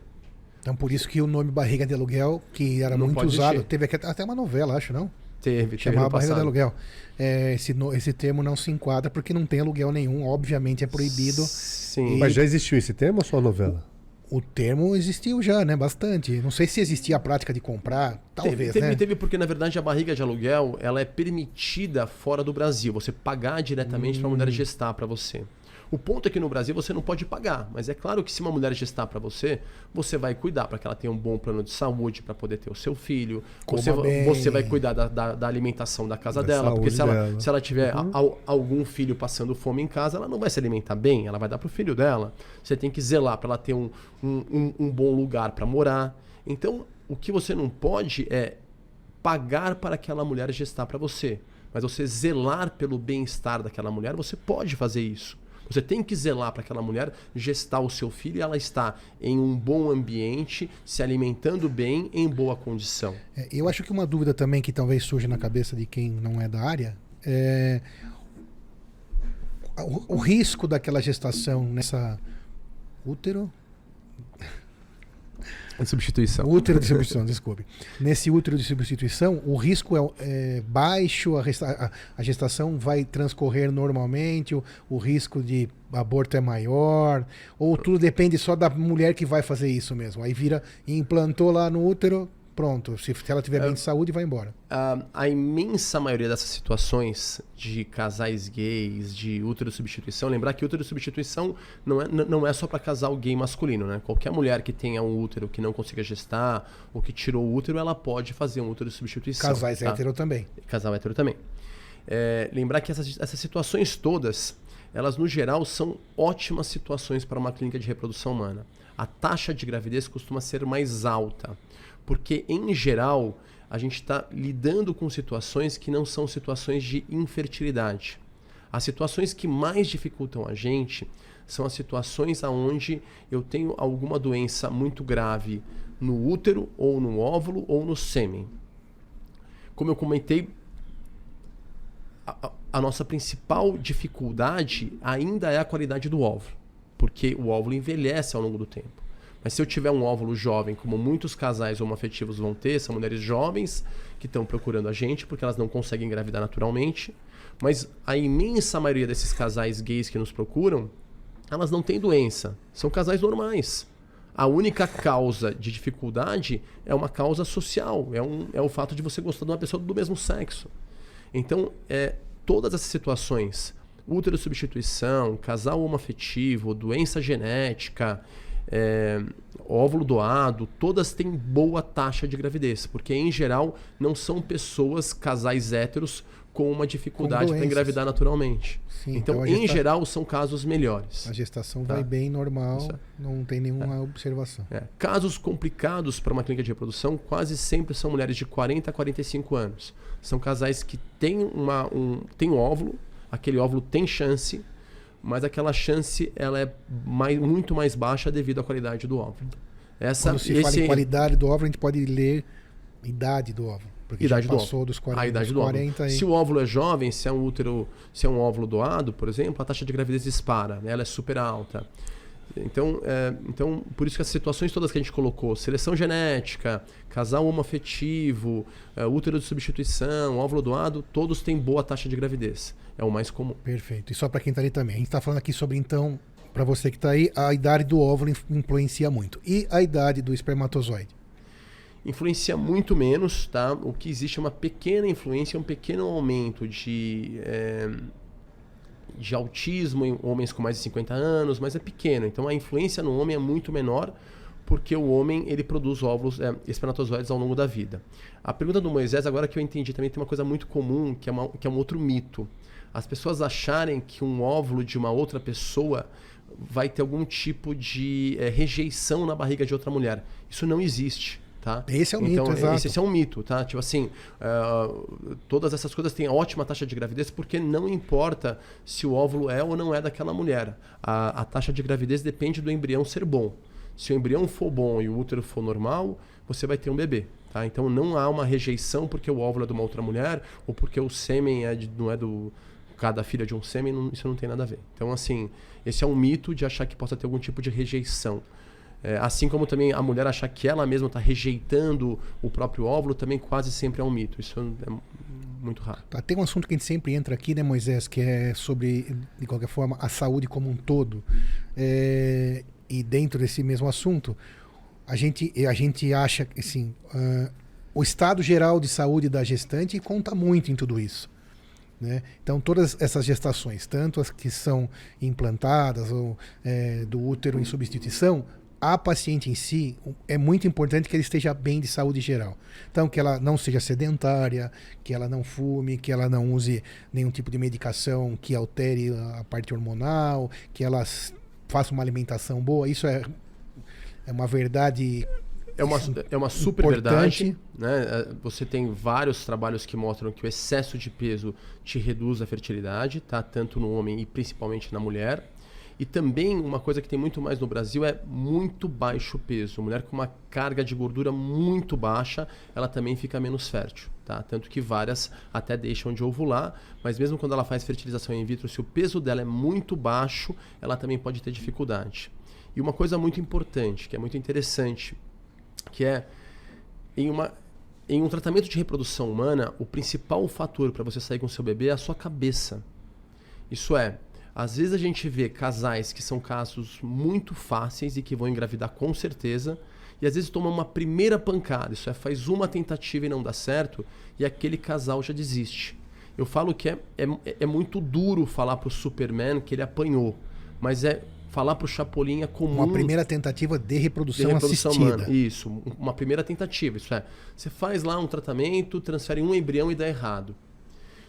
Então por isso que o nome barriga de aluguel, que era não muito usado, ser. teve até uma novela, acho, não? Teve, Chamava barriga passado. de aluguel. É, esse, esse termo não se enquadra porque não tem aluguel nenhum, obviamente é proibido. Sim. E... Mas já existiu esse termo ou só novela? O termo existiu já, né? Bastante. Não sei se existia a prática de comprar, talvez, teve, né? Teve porque, na verdade, a barriga de aluguel ela é permitida fora do Brasil. Você pagar diretamente hum. para a mulher gestar para você. O ponto é que no Brasil você não pode pagar, mas é claro que se uma mulher gestar para você, você vai cuidar para que ela tenha um bom plano de saúde para poder ter o seu filho. você, você vai cuidar da, da, da alimentação da casa da dela, porque se ela, se ela tiver uhum. a, algum filho passando fome em casa, ela não vai se alimentar bem, ela vai dar para o filho dela. Você tem que zelar para ela ter um, um, um, um bom lugar para morar. Então, o que você não pode é pagar para aquela mulher gestar para você. Mas você zelar pelo bem-estar daquela mulher, você pode fazer isso. Você tem que zelar para aquela mulher gestar o seu filho e ela está em um bom ambiente, se alimentando bem, em boa condição. É, eu acho que uma dúvida também que talvez surja na cabeça de quem não é da área é o, o risco daquela gestação nessa útero de substituição. Útero de substituição, desculpe. Nesse útero de substituição, o risco é, é baixo, a, a, gestação vai transcorrer normalmente, o, o risco de aborto é maior, ou tudo depende só da mulher que vai fazer isso mesmo. Aí vira, implantou lá no útero, pronto. Se, se ela tiver bem de saúde, vai embora. Uh, a imensa maioria dessas situações de casais gays, de útero substituição, lembrar que útero substituição não é, não é só para casal gay masculino, né? Qualquer mulher que tenha um útero que não consiga gestar ou que tirou o útero, ela pode fazer um útero de substituição. Casais tá? hétero também. Casal hétero também. É, lembrar que essas, essas situações todas, elas no geral são ótimas situações para uma clínica de reprodução humana. A taxa de gravidez costuma ser mais alta porque, em geral, a gente está lidando com situações que não são situações de infertilidade. As situações que mais dificultam a gente são as situações onde eu tenho alguma doença muito grave no útero, ou no óvulo, ou no sêmen. Como eu comentei, a, a nossa principal dificuldade ainda é a qualidade do óvulo, porque o óvulo envelhece ao longo do tempo. Mas se eu tiver um óvulo jovem, como muitos casais homoafetivos vão ter, são mulheres jovens que estão procurando a gente porque elas não conseguem engravidar naturalmente. Mas a imensa maioria desses casais gays que nos procuram, elas não têm doença. São casais normais. A única causa de dificuldade é uma causa social, é, um, é o fato de você gostar de uma pessoa do mesmo sexo. Então, é, todas essas situações, útero substituição, casal homoafetivo, doença genética, é, óvulo doado, todas têm boa taxa de gravidez, porque em geral não são pessoas, casais héteros, com uma dificuldade para engravidar naturalmente. Sim, então, então em gesta... geral, são casos melhores. A gestação tá? vai bem normal, é. não tem nenhuma é. observação. É. Casos complicados para uma clínica de reprodução quase sempre são mulheres de 40 a 45 anos. São casais que têm, uma, um, têm um óvulo, aquele óvulo tem chance, mas aquela chance ela é mais, muito mais baixa devido à qualidade do óvulo. Essa, Quando se esse... fala em qualidade do óvulo, a gente pode ler idade do óvulo. Porque idade já passou dos 40, a idade do 40 óvulo. E... Se o óvulo é jovem, se é um útero, se é um óvulo doado, por exemplo, a taxa de gravidez dispara, né? ela é super alta. Então, é, então, por isso que as situações todas que a gente colocou, seleção genética, casal homoafetivo, é, útero de substituição, óvulo doado, todos têm boa taxa de gravidez. É o mais comum. Perfeito. E só para quem está ali também. A gente está falando aqui sobre, então, para você que está aí, a idade do óvulo influencia muito. E a idade do espermatozoide? influencia muito menos, tá? O que existe é uma pequena influência, um pequeno aumento de, é, de autismo em homens com mais de 50 anos, mas é pequeno. Então a influência no homem é muito menor porque o homem ele produz óvulos é, espermatozoides ao longo da vida. A pergunta do Moisés, agora que eu entendi, também tem uma coisa muito comum, que é, uma, que é um outro mito. As pessoas acharem que um óvulo de uma outra pessoa vai ter algum tipo de é, rejeição na barriga de outra mulher. Isso não existe. Tá? Esse é o então, mito, exato. Esse, esse, é um mito, tá? Tipo assim, uh, todas essas coisas têm ótima taxa de gravidez porque não importa se o óvulo é ou não é daquela mulher. A, a taxa de gravidez depende do embrião ser bom. Se o embrião for bom e o útero for normal, você vai ter um bebê. Tá? Então não há uma rejeição porque o óvulo é de uma outra mulher ou porque o sêmen é de, não é do cada filha de um sêmen, não, isso não tem nada a ver. Então assim, esse é um mito de achar que possa ter algum tipo de rejeição. É, assim como também a mulher achar que ela mesma está rejeitando o próprio óvulo, também quase sempre é um mito. Isso é muito raro. Tá, tem um assunto que a gente sempre entra aqui, né, Moisés, que é sobre, de qualquer forma, a saúde como um todo. É, e dentro desse mesmo assunto, a gente, a gente acha que assim, uh, o estado geral de saúde da gestante conta muito em tudo isso. Né? Então, todas essas gestações, tanto as que são implantadas ou é, do útero em substituição, a paciente em si, é muito importante que ela esteja bem de saúde geral. Então, que ela não seja sedentária, que ela não fume, que ela não use nenhum tipo de medicação que altere a parte hormonal, que ela faça uma alimentação boa. Isso é, é uma verdade. É uma, é uma super importante. verdade. Né? É, você tem vários trabalhos que mostram que o excesso de peso te reduz a fertilidade, tá? tanto no homem e principalmente na mulher. E também uma coisa que tem muito mais no Brasil é muito baixo peso. Mulher com uma carga de gordura muito baixa, ela também fica menos fértil. Tá? Tanto que várias até deixam de ovular, mas mesmo quando ela faz fertilização in vitro, se o peso dela é muito baixo, ela também pode ter dificuldade. E uma coisa muito importante, que é muito interessante, que é em uma em um tratamento de reprodução humana, o principal fator para você sair com seu bebê é a sua cabeça. Isso é, às vezes a gente vê casais que são casos muito fáceis e que vão engravidar com certeza, e às vezes tomam uma primeira pancada, isso é, faz uma tentativa e não dá certo, e aquele casal já desiste. Eu falo que é, é, é muito duro falar pro Superman que ele apanhou, mas é falar pro Chapolin é comum. Uma primeira tentativa de reprodução, de reprodução assistida. Humana. Isso, uma primeira tentativa. Isso é, você faz lá um tratamento, transfere um embrião e dá errado.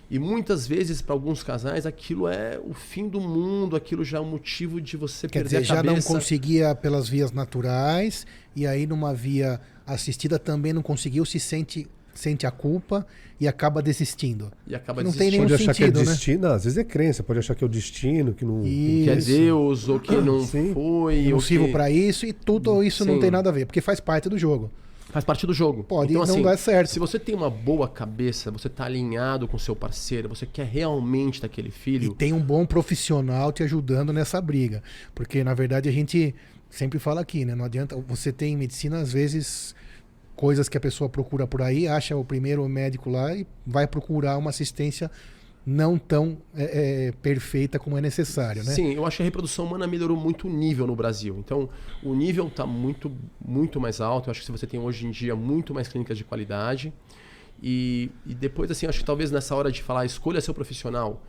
E muitas vezes, para alguns casais, aquilo é o fim do mundo, aquilo já é um motivo de você Quer perder dizer, a cabeça. já não conseguia pelas vias naturais, e aí numa via assistida também não conseguiu, se sente sente a culpa e acaba desistindo. E acaba não desistindo. tem nenhum pode achar sentido, que é né? destino, às vezes é crença, pode achar que é o destino, que não isso. que é Deus ou que não Sim. foi, nocivo que... para isso e tudo isso Sim. não tem nada a ver, porque faz parte do jogo. Faz parte do jogo. Pode então, não assim, dar certo. Se você tem uma boa cabeça, você tá alinhado com seu parceiro, você quer realmente daquele filho. E tem um bom profissional te ajudando nessa briga. Porque, na verdade, a gente sempre fala aqui, né? Não adianta. Você tem em medicina, às vezes, coisas que a pessoa procura por aí, acha o primeiro médico lá e vai procurar uma assistência não tão é, é, perfeita como é necessário, né? Sim, eu acho que a reprodução humana melhorou muito o nível no Brasil. Então, o nível está muito, muito mais alto. Eu acho que você tem hoje em dia muito mais clínicas de qualidade. E, e depois, assim, acho que talvez nessa hora de falar escolha seu profissional,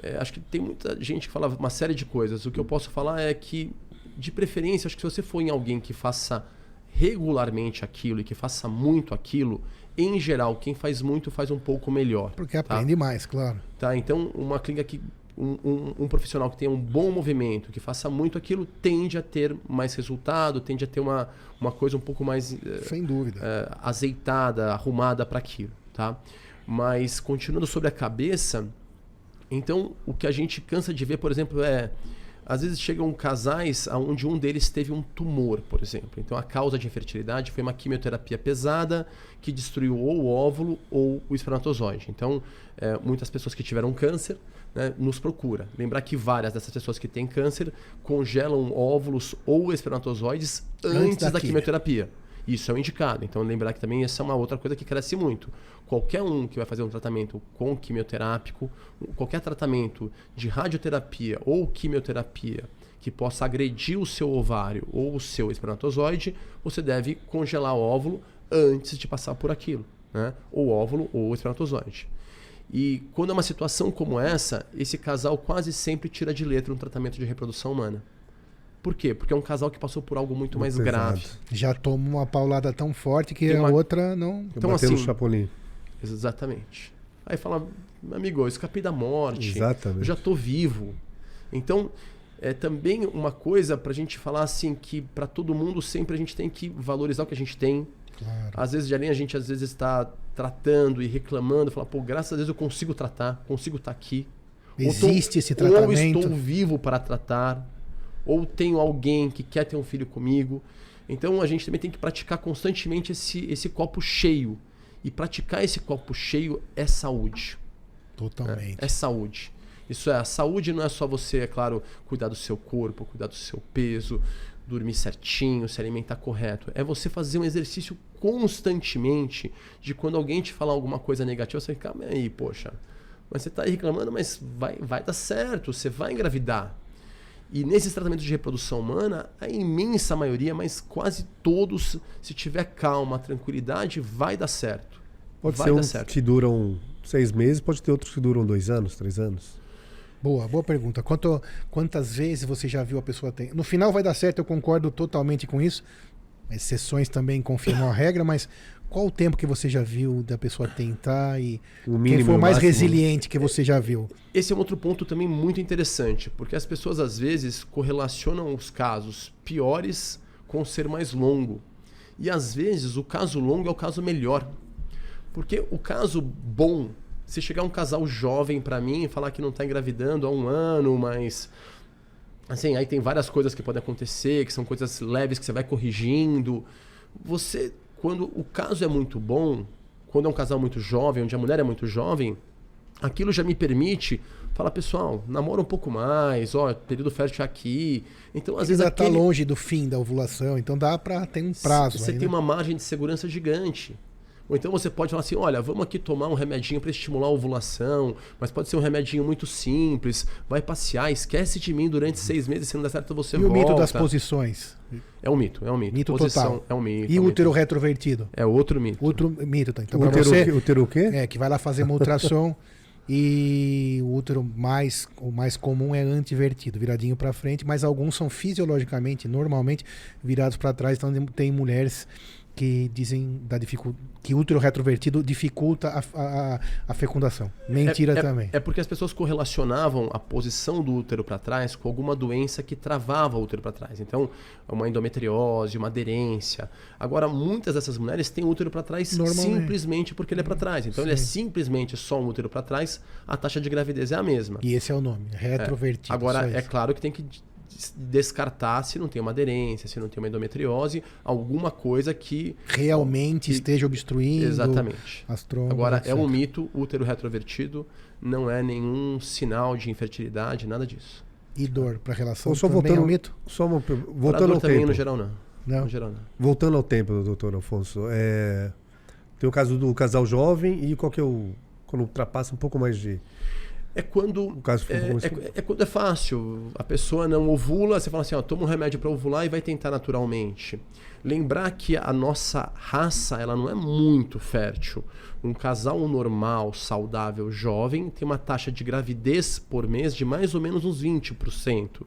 é, acho que tem muita gente que fala uma série de coisas. O que eu posso falar é que, de preferência, acho que se você for em alguém que faça regularmente aquilo e que faça muito aquilo, em geral, quem faz muito faz um pouco melhor. Porque tá? aprende mais, claro. Tá? Então, uma clínica que. Um, um, um, profissional que tenha um bom movimento, que faça muito aquilo, tende a ter mais resultado, tende a ter uma, uma coisa um pouco mais. Sem dúvida. Uh, azeitada, arrumada para aquilo. Tá? Mas, continuando sobre a cabeça, então, o que a gente cansa de ver, por exemplo, é às vezes chegam casais onde um deles teve um tumor, por exemplo. Então a causa de infertilidade foi uma quimioterapia pesada que destruiu ou o óvulo ou o espermatozoide. Então, é, muitas pessoas que tiveram câncer né, nos procura. Lembrar que várias dessas pessoas que têm câncer congelam óvulos ou espermatozoides antes, antes da, da quimioterapia. Isso é o indicado. Então, lembrar que também essa é uma outra coisa que cresce muito. Qualquer um que vai fazer um tratamento com quimioterápico, qualquer tratamento de radioterapia ou quimioterapia que possa agredir o seu ovário ou o seu espermatozoide, você deve congelar o óvulo antes de passar por aquilo, né? Ou óvulo ou espermatozoide. E quando é uma situação como essa, esse casal quase sempre tira de letra um tratamento de reprodução humana. Por quê? Porque é um casal que passou por algo muito, muito mais pesado. grave. Já toma uma paulada tão forte que a outra não. Então, assim, Chapolin. Exatamente. Aí fala, amigo, eu escapei da morte. Exatamente. Eu já tô vivo. Então, é também uma coisa para a gente falar assim que para todo mundo sempre a gente tem que valorizar o que a gente tem. Claro. Às vezes, além a gente às vezes está tratando e reclamando, falar, pô, graças a Deus eu consigo tratar, consigo estar tá aqui. Existe tô, esse tratamento. Ou estou vivo para tratar ou tenho alguém que quer ter um filho comigo. Então a gente também tem que praticar constantemente esse, esse copo cheio. E praticar esse copo cheio é saúde. Totalmente. É, é saúde. Isso é, a saúde não é só você, é claro, cuidar do seu corpo, cuidar do seu peso, dormir certinho, se alimentar correto. É você fazer um exercício constantemente de quando alguém te falar alguma coisa negativa, você fica, calma aí, poxa. Mas você está aí reclamando, mas vai, vai dar certo, você vai engravidar. E nesses tratamentos de reprodução humana, a imensa maioria, mas quase todos, se tiver calma, tranquilidade, vai dar certo. Pode vai ser um certo. que duram seis meses, pode ter outros que duram dois anos, três anos. Boa, boa pergunta. Quanto, quantas vezes você já viu a pessoa ter? No final vai dar certo, eu concordo totalmente com isso. Exceções também confirmam a regra, mas qual o tempo que você já viu da pessoa tentar e o mínimo, quem for mais máximo. resiliente que você já viu? Esse é um outro ponto também muito interessante, porque as pessoas às vezes correlacionam os casos piores com o ser mais longo. E às vezes o caso longo é o caso melhor. Porque o caso bom, se chegar um casal jovem para mim e falar que não está engravidando há um ano, mas assim, aí tem várias coisas que podem acontecer, que são coisas leves que você vai corrigindo. Você quando o caso é muito bom, quando é um casal muito jovem, onde a mulher é muito jovem, aquilo já me permite falar, pessoal, namora um pouco mais, ó, período fértil aqui. Então, às Ele vezes. está aquele... longe do fim da ovulação, então dá para ter um prazo. Você aí, tem né? uma margem de segurança gigante. Ou então você pode falar assim: olha, vamos aqui tomar um remedinho para estimular a ovulação, mas pode ser um remedinho muito simples. Vai passear, esquece de mim durante seis meses, se não der certo você e volta. E o mito das posições? É um mito, é um mito. Mito Posição total. É um mito. E é o um útero mito. retrovertido? É outro mito. Outro mito, tá? Então, o útero, você, útero o quê? É, que vai lá fazer uma ultrassom e o útero mais, o mais comum é antivertido, viradinho para frente, mas alguns são fisiologicamente, normalmente, virados para trás. Então tem mulheres que dizem da dificuldade que o útero retrovertido dificulta a, a, a fecundação. Mentira é, é, também. É porque as pessoas correlacionavam a posição do útero para trás com alguma doença que travava o útero para trás. Então, uma endometriose, uma aderência. Agora, muitas dessas mulheres têm o útero para trás simplesmente porque ele é para trás. Então, Sim. ele é simplesmente só um útero para trás, a taxa de gravidez é a mesma. E esse é o nome, retrovertido. É. Agora, é claro que tem que descartar se não tem uma aderência, se não tem uma endometriose, alguma coisa que realmente que, esteja obstruindo. Exatamente. As trombas, Agora etc. é um mito, útero retrovertido não é nenhum sinal de infertilidade, nada disso. E dor para relação só voltando, é um mito? Só uma, voltando ao também tempo. no geral não. Não. No geral, não. Voltando ao tempo, doutor Afonso, é... tem o caso do casal jovem e qual que é o quando ultrapassa um pouco mais de é quando é, é, é, quando é fácil. A pessoa não ovula, você fala assim, ó, toma um remédio para ovular e vai tentar naturalmente. Lembrar que a nossa raça ela não é muito fértil. Um casal normal, saudável, jovem tem uma taxa de gravidez por mês de mais ou menos uns 20%.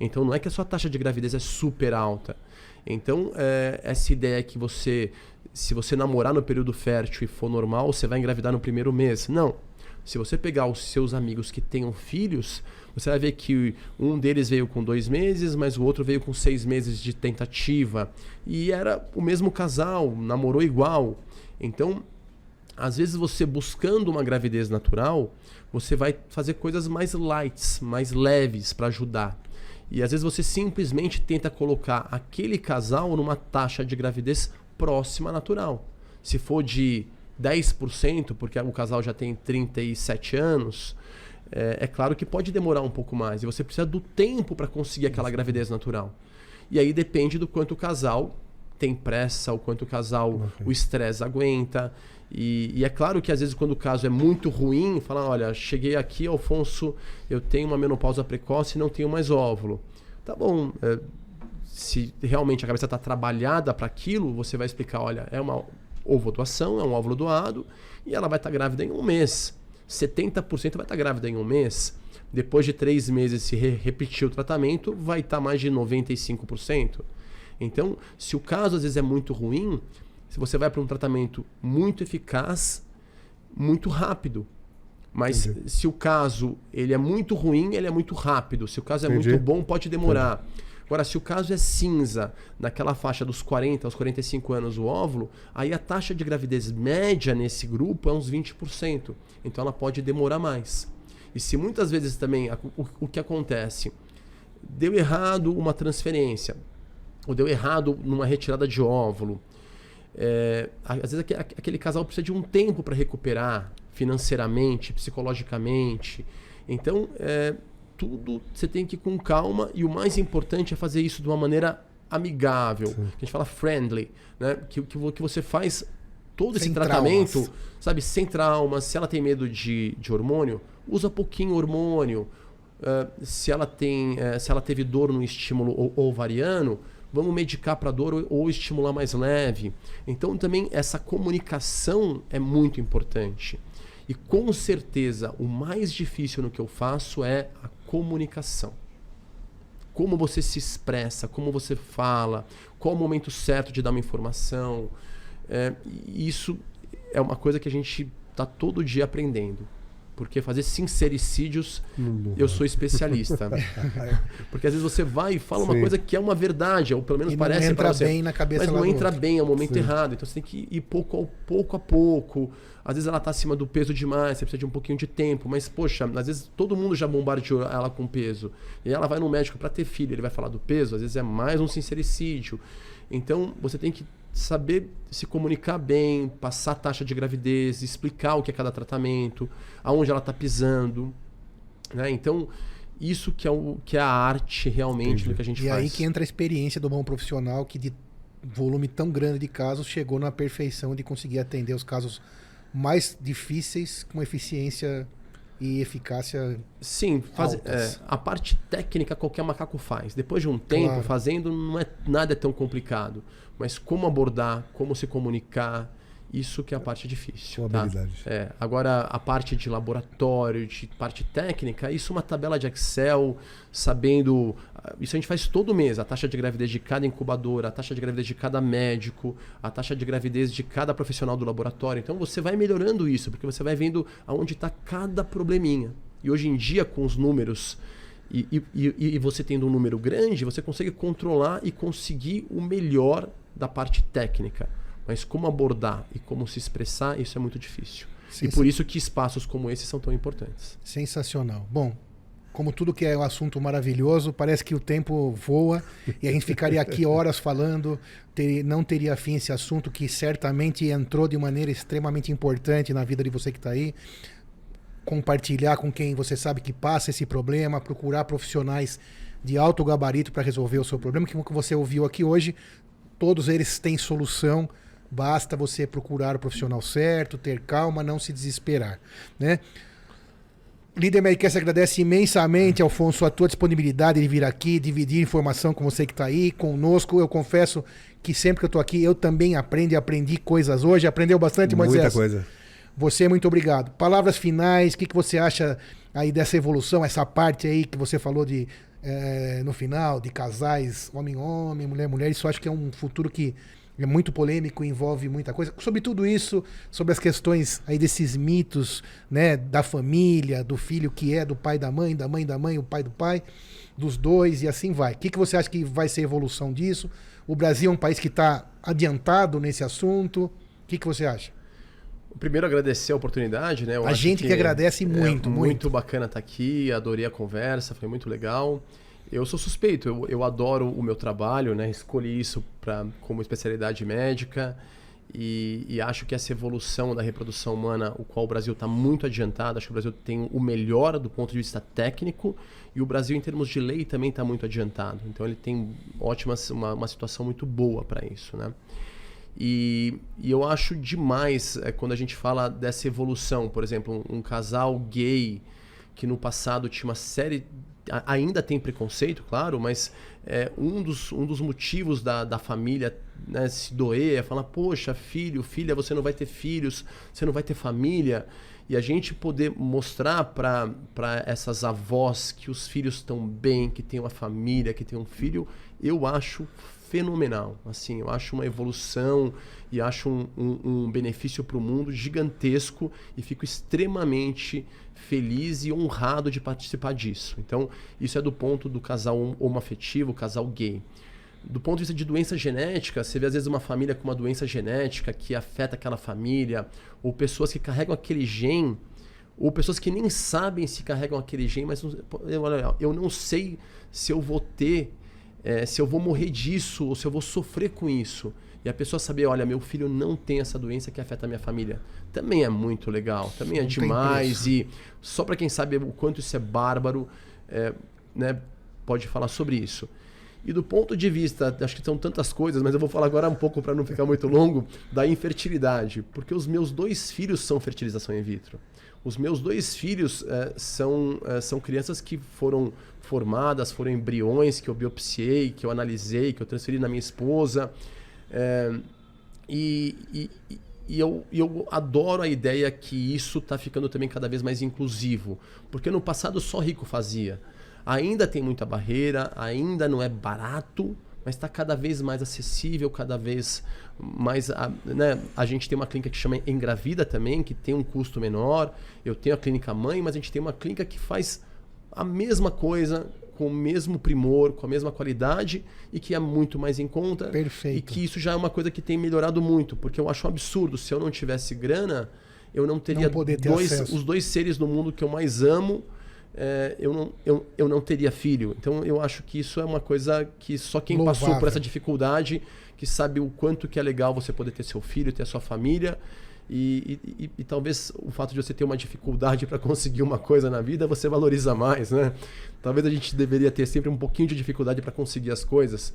Então não é que a sua taxa de gravidez é super alta. Então é, essa ideia que você, se você namorar no período fértil e for normal, você vai engravidar no primeiro mês. Não se você pegar os seus amigos que tenham filhos, você vai ver que um deles veio com dois meses, mas o outro veio com seis meses de tentativa. E era o mesmo casal, namorou igual. Então, às vezes você buscando uma gravidez natural, você vai fazer coisas mais lights, mais leves para ajudar. E às vezes você simplesmente tenta colocar aquele casal numa taxa de gravidez próxima à natural. Se for de 10%, porque o casal já tem 37 anos, é, é, claro que pode demorar um pouco mais. E você precisa do tempo para conseguir aquela gravidez natural. E aí depende do quanto o casal tem pressa, o quanto o casal, okay. o estresse aguenta. E, e, é claro que às vezes quando o caso é muito ruim, fala, olha, cheguei aqui, Alfonso, eu tenho uma menopausa precoce e não tenho mais óvulo. Tá bom, é, se realmente a cabeça está trabalhada para aquilo, você vai explicar, olha, é uma ovo doação, é um óvulo doado, e ela vai estar tá grávida em um mês. 70% vai estar tá grávida em um mês. Depois de três meses, se re repetir o tratamento, vai estar tá mais de 95%. Então, se o caso às vezes é muito ruim, se você vai para um tratamento muito eficaz, muito rápido. Mas Entendi. se o caso ele é muito ruim, ele é muito rápido. Se o caso é Entendi. muito bom, pode demorar. Entendi. Agora, se o caso é cinza, naquela faixa dos 40 aos 45 anos o óvulo, aí a taxa de gravidez média nesse grupo é uns 20%. Então ela pode demorar mais. E se muitas vezes também o, que acontece? Deu errado uma transferência, ou deu errado numa retirada de óvulo. É, às vezes aquele casal precisa de um tempo para recuperar financeiramente, psicologicamente. Então, é, tudo você tem que ir com calma e o mais importante é fazer isso de uma maneira amigável, Sim. que a gente fala friendly, né? Que, que, que você faz todo sem esse tratamento, traumas. sabe, sem traumas. Se ela tem medo de, de hormônio, usa pouquinho hormônio. Uh, se ela tem, uh, se ela teve dor no estímulo ovariano, vamos medicar para dor ou, ou estimular mais leve. Então também essa comunicação é muito importante. E com certeza o mais difícil no que eu faço é a comunicação. Como você se expressa, como você fala, qual o momento certo de dar uma informação. É, isso é uma coisa que a gente está todo dia aprendendo. Porque fazer sincericídios, eu sou especialista. Porque às vezes você vai e fala Sim. uma coisa que é uma verdade, ou pelo menos e parece não entra você, bem na cabeça Mas não entra bem, é o momento Sim. errado. Então você tem que ir pouco, a pouco a pouco. Às vezes ela está acima do peso demais, você precisa de um pouquinho de tempo. Mas, poxa, às vezes todo mundo já bombardeou ela com peso. E ela vai no médico para ter filho, ele vai falar do peso, às vezes é mais um sincericídio. Então você tem que saber se comunicar bem, passar a taxa de gravidez, explicar o que é cada tratamento, aonde ela está pisando. Né? Então, isso que é, o, que é a arte realmente Entendi. do que a gente e faz. E aí que entra a experiência do bom profissional que de volume tão grande de casos chegou na perfeição de conseguir atender os casos mais difíceis com eficiência e eficácia. Sim, faz, é, a parte técnica qualquer macaco faz. Depois de um tempo claro. fazendo, não é nada é tão complicado. Mas como abordar, como se comunicar, isso que é a parte difícil. Tá? É, agora, a parte de laboratório, de parte técnica, isso é uma tabela de Excel, sabendo. Ah, isso a gente faz todo mês. A taxa de gravidez de cada incubadora, a taxa de gravidez de cada médico, a taxa de gravidez de cada profissional do laboratório. Então você vai melhorando isso, porque você vai vendo aonde está cada probleminha. E hoje em dia, com os números. E, e, e, você tendo um número grande, você consegue controlar e conseguir o melhor da parte técnica. Mas como abordar e como se expressar, isso é muito difícil. E por isso que espaços como esse são tão importantes. Sensacional. Bom, como tudo que é um assunto maravilhoso, parece que o tempo voa e a gente ficaria aqui horas falando, ter, não teria fim esse assunto que certamente entrou de maneira extremamente importante na vida de você que está aí. Compartilhar com quem você sabe que passa esse problema, procurar profissionais de alto gabarito para resolver o seu problema, que você ouviu aqui hoje, todos eles têm solução. Basta você procurar o profissional certo, ter calma, não se desesperar, né? Líder Medicast agradece imensamente, Alfonso, a tua disponibilidade de vir aqui, dividir informação com você que está aí, conosco. Eu confesso que sempre que eu estou aqui, eu também aprendo e aprendi coisas hoje. Aprendeu bastante, Moisés? Muita coisa. Você, muito obrigado. Palavras finais, o que, que você acha aí dessa evolução, essa parte aí que você falou de é, no final, de casais, homem-homem, mulher-mulher, isso acho que é um futuro que é muito polêmico, envolve muita coisa. Sobre tudo isso, sobre as questões aí desses mitos, né, da família, do filho que é do pai da mãe, da mãe da mãe, o pai do pai, dos dois e assim vai. O que, que você acha que vai ser a evolução disso? O Brasil é um país que está adiantado nesse assunto. O que, que você acha? Primeiro agradecer a oportunidade, né? Eu a gente que, que agradece muito, é muito. Muito bacana estar tá aqui, adorei a conversa, foi muito legal. Eu sou suspeito, eu, eu adoro o meu trabalho, né? Escolhi isso pra, como especialidade médica e, e, acho que essa evolução da reprodução humana, o qual o Brasil está muito adiantado, acho que o Brasil tem o melhor do ponto de vista técnico e o Brasil, em termos de lei, também está muito adiantado. Então ele tem ótima, uma, uma situação muito boa para isso, né? E, e, eu acho demais é, quando a gente fala dessa evolução, por exemplo, um, um casal gay que no passado tinha uma série ainda tem preconceito, claro, mas é, um, dos, um dos motivos da, da família né, se doer é falar, poxa, filho, filha, você não vai ter filhos, você não vai ter família. E a gente poder mostrar para essas avós que os filhos estão bem, que tem uma família, que tem um filho, eu acho fenomenal. Assim, eu acho uma evolução e acho um, um, um benefício para o mundo gigantesco e fico extremamente feliz e honrado de participar disso. Então, isso é do ponto do casal homoafetivo, casal gay. Do ponto de vista de doença genética, você vê às vezes uma família com uma doença genética que afeta aquela família, ou pessoas que carregam aquele gene, ou pessoas que nem sabem se carregam aquele gene, mas eu, não sei se eu vou ter é, se eu vou morrer disso ou se eu vou sofrer com isso. E a pessoa saber, olha, meu filho não tem essa doença que afeta a minha família. Também é muito legal, também é não demais. E só para quem sabe o quanto isso é bárbaro, é, né, pode falar sobre isso. E do ponto de vista, acho que são tantas coisas, mas eu vou falar agora um pouco para não ficar muito longo, da infertilidade. Porque os meus dois filhos são fertilização in vitro. Os meus dois filhos é, são, é, são crianças que foram formadas, foram embriões que eu biopsiei, que eu analisei, que eu transferi na minha esposa. É, e, e, e eu, eu adoro a ideia que isso está ficando também cada vez mais inclusivo. Porque no passado só rico fazia. Ainda tem muita barreira, ainda não é barato, mas está cada vez mais acessível, cada vez mais. A, né? a gente tem uma clínica que chama Engravida também, que tem um custo menor. Eu tenho a clínica mãe, mas a gente tem uma clínica que faz a mesma coisa, com o mesmo primor, com a mesma qualidade e que é muito mais em conta. Perfeito. E que isso já é uma coisa que tem melhorado muito, porque eu acho um absurdo. Se eu não tivesse grana, eu não teria não dois, os dois seres no mundo que eu mais amo. É, eu, não, eu, eu não teria filho. Então eu acho que isso é uma coisa que só quem Louvável. passou por essa dificuldade, que sabe o quanto que é legal você poder ter seu filho, ter a sua família e, e, e, talvez o fato de você ter uma dificuldade para conseguir uma coisa na vida, você valoriza mais, né? Talvez a gente deveria ter sempre um pouquinho de dificuldade para conseguir as coisas.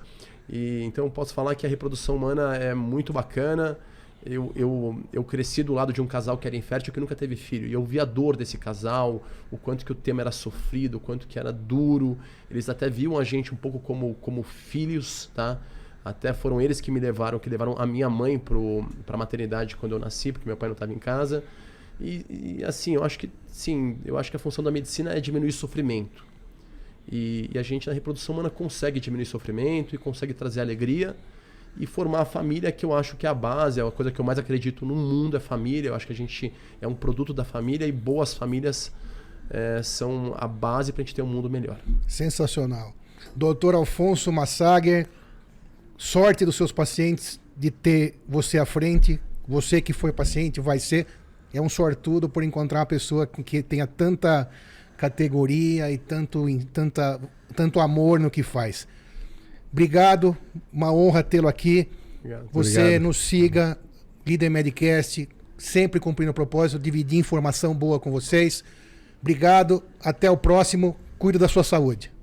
E, então, posso falar que a reprodução humana é muito bacana. Eu, eu, eu cresci do lado de um casal que era infértil que nunca teve filho. E eu vi a dor desse casal, o quanto que o tema era sofrido, o quanto que era duro. Eles até viam a gente um pouco como, como filhos, tá? Até foram eles que me levaram, que levaram a minha mãe para a maternidade quando eu nasci, porque meu pai não estava em casa. E, e, assim, eu acho que sim, eu acho que a função da medicina é diminuir sofrimento. E, e, a gente na reprodução humana consegue diminuir sofrimento e consegue trazer alegria e formar a família, que eu acho que é a base, é a coisa que eu mais acredito no mundo, é família. Eu acho que a gente é um produto da família e boas famílias é, são a base para a gente ter um mundo melhor. Sensacional. Doutor Alfonso Massager, sorte dos seus pacientes de ter você à frente. Você que foi paciente vai ser. É um sortudo por encontrar uma pessoa que tenha tanta categoria e tanto, em, tanta, tanto amor no que faz. Obrigado, uma honra tê-lo aqui. Obrigado. Você Obrigado. nos siga, Líder Medcast, sempre cumprindo o propósito, dividir informação boa com vocês. Obrigado, até o próximo. Cuide da sua saúde.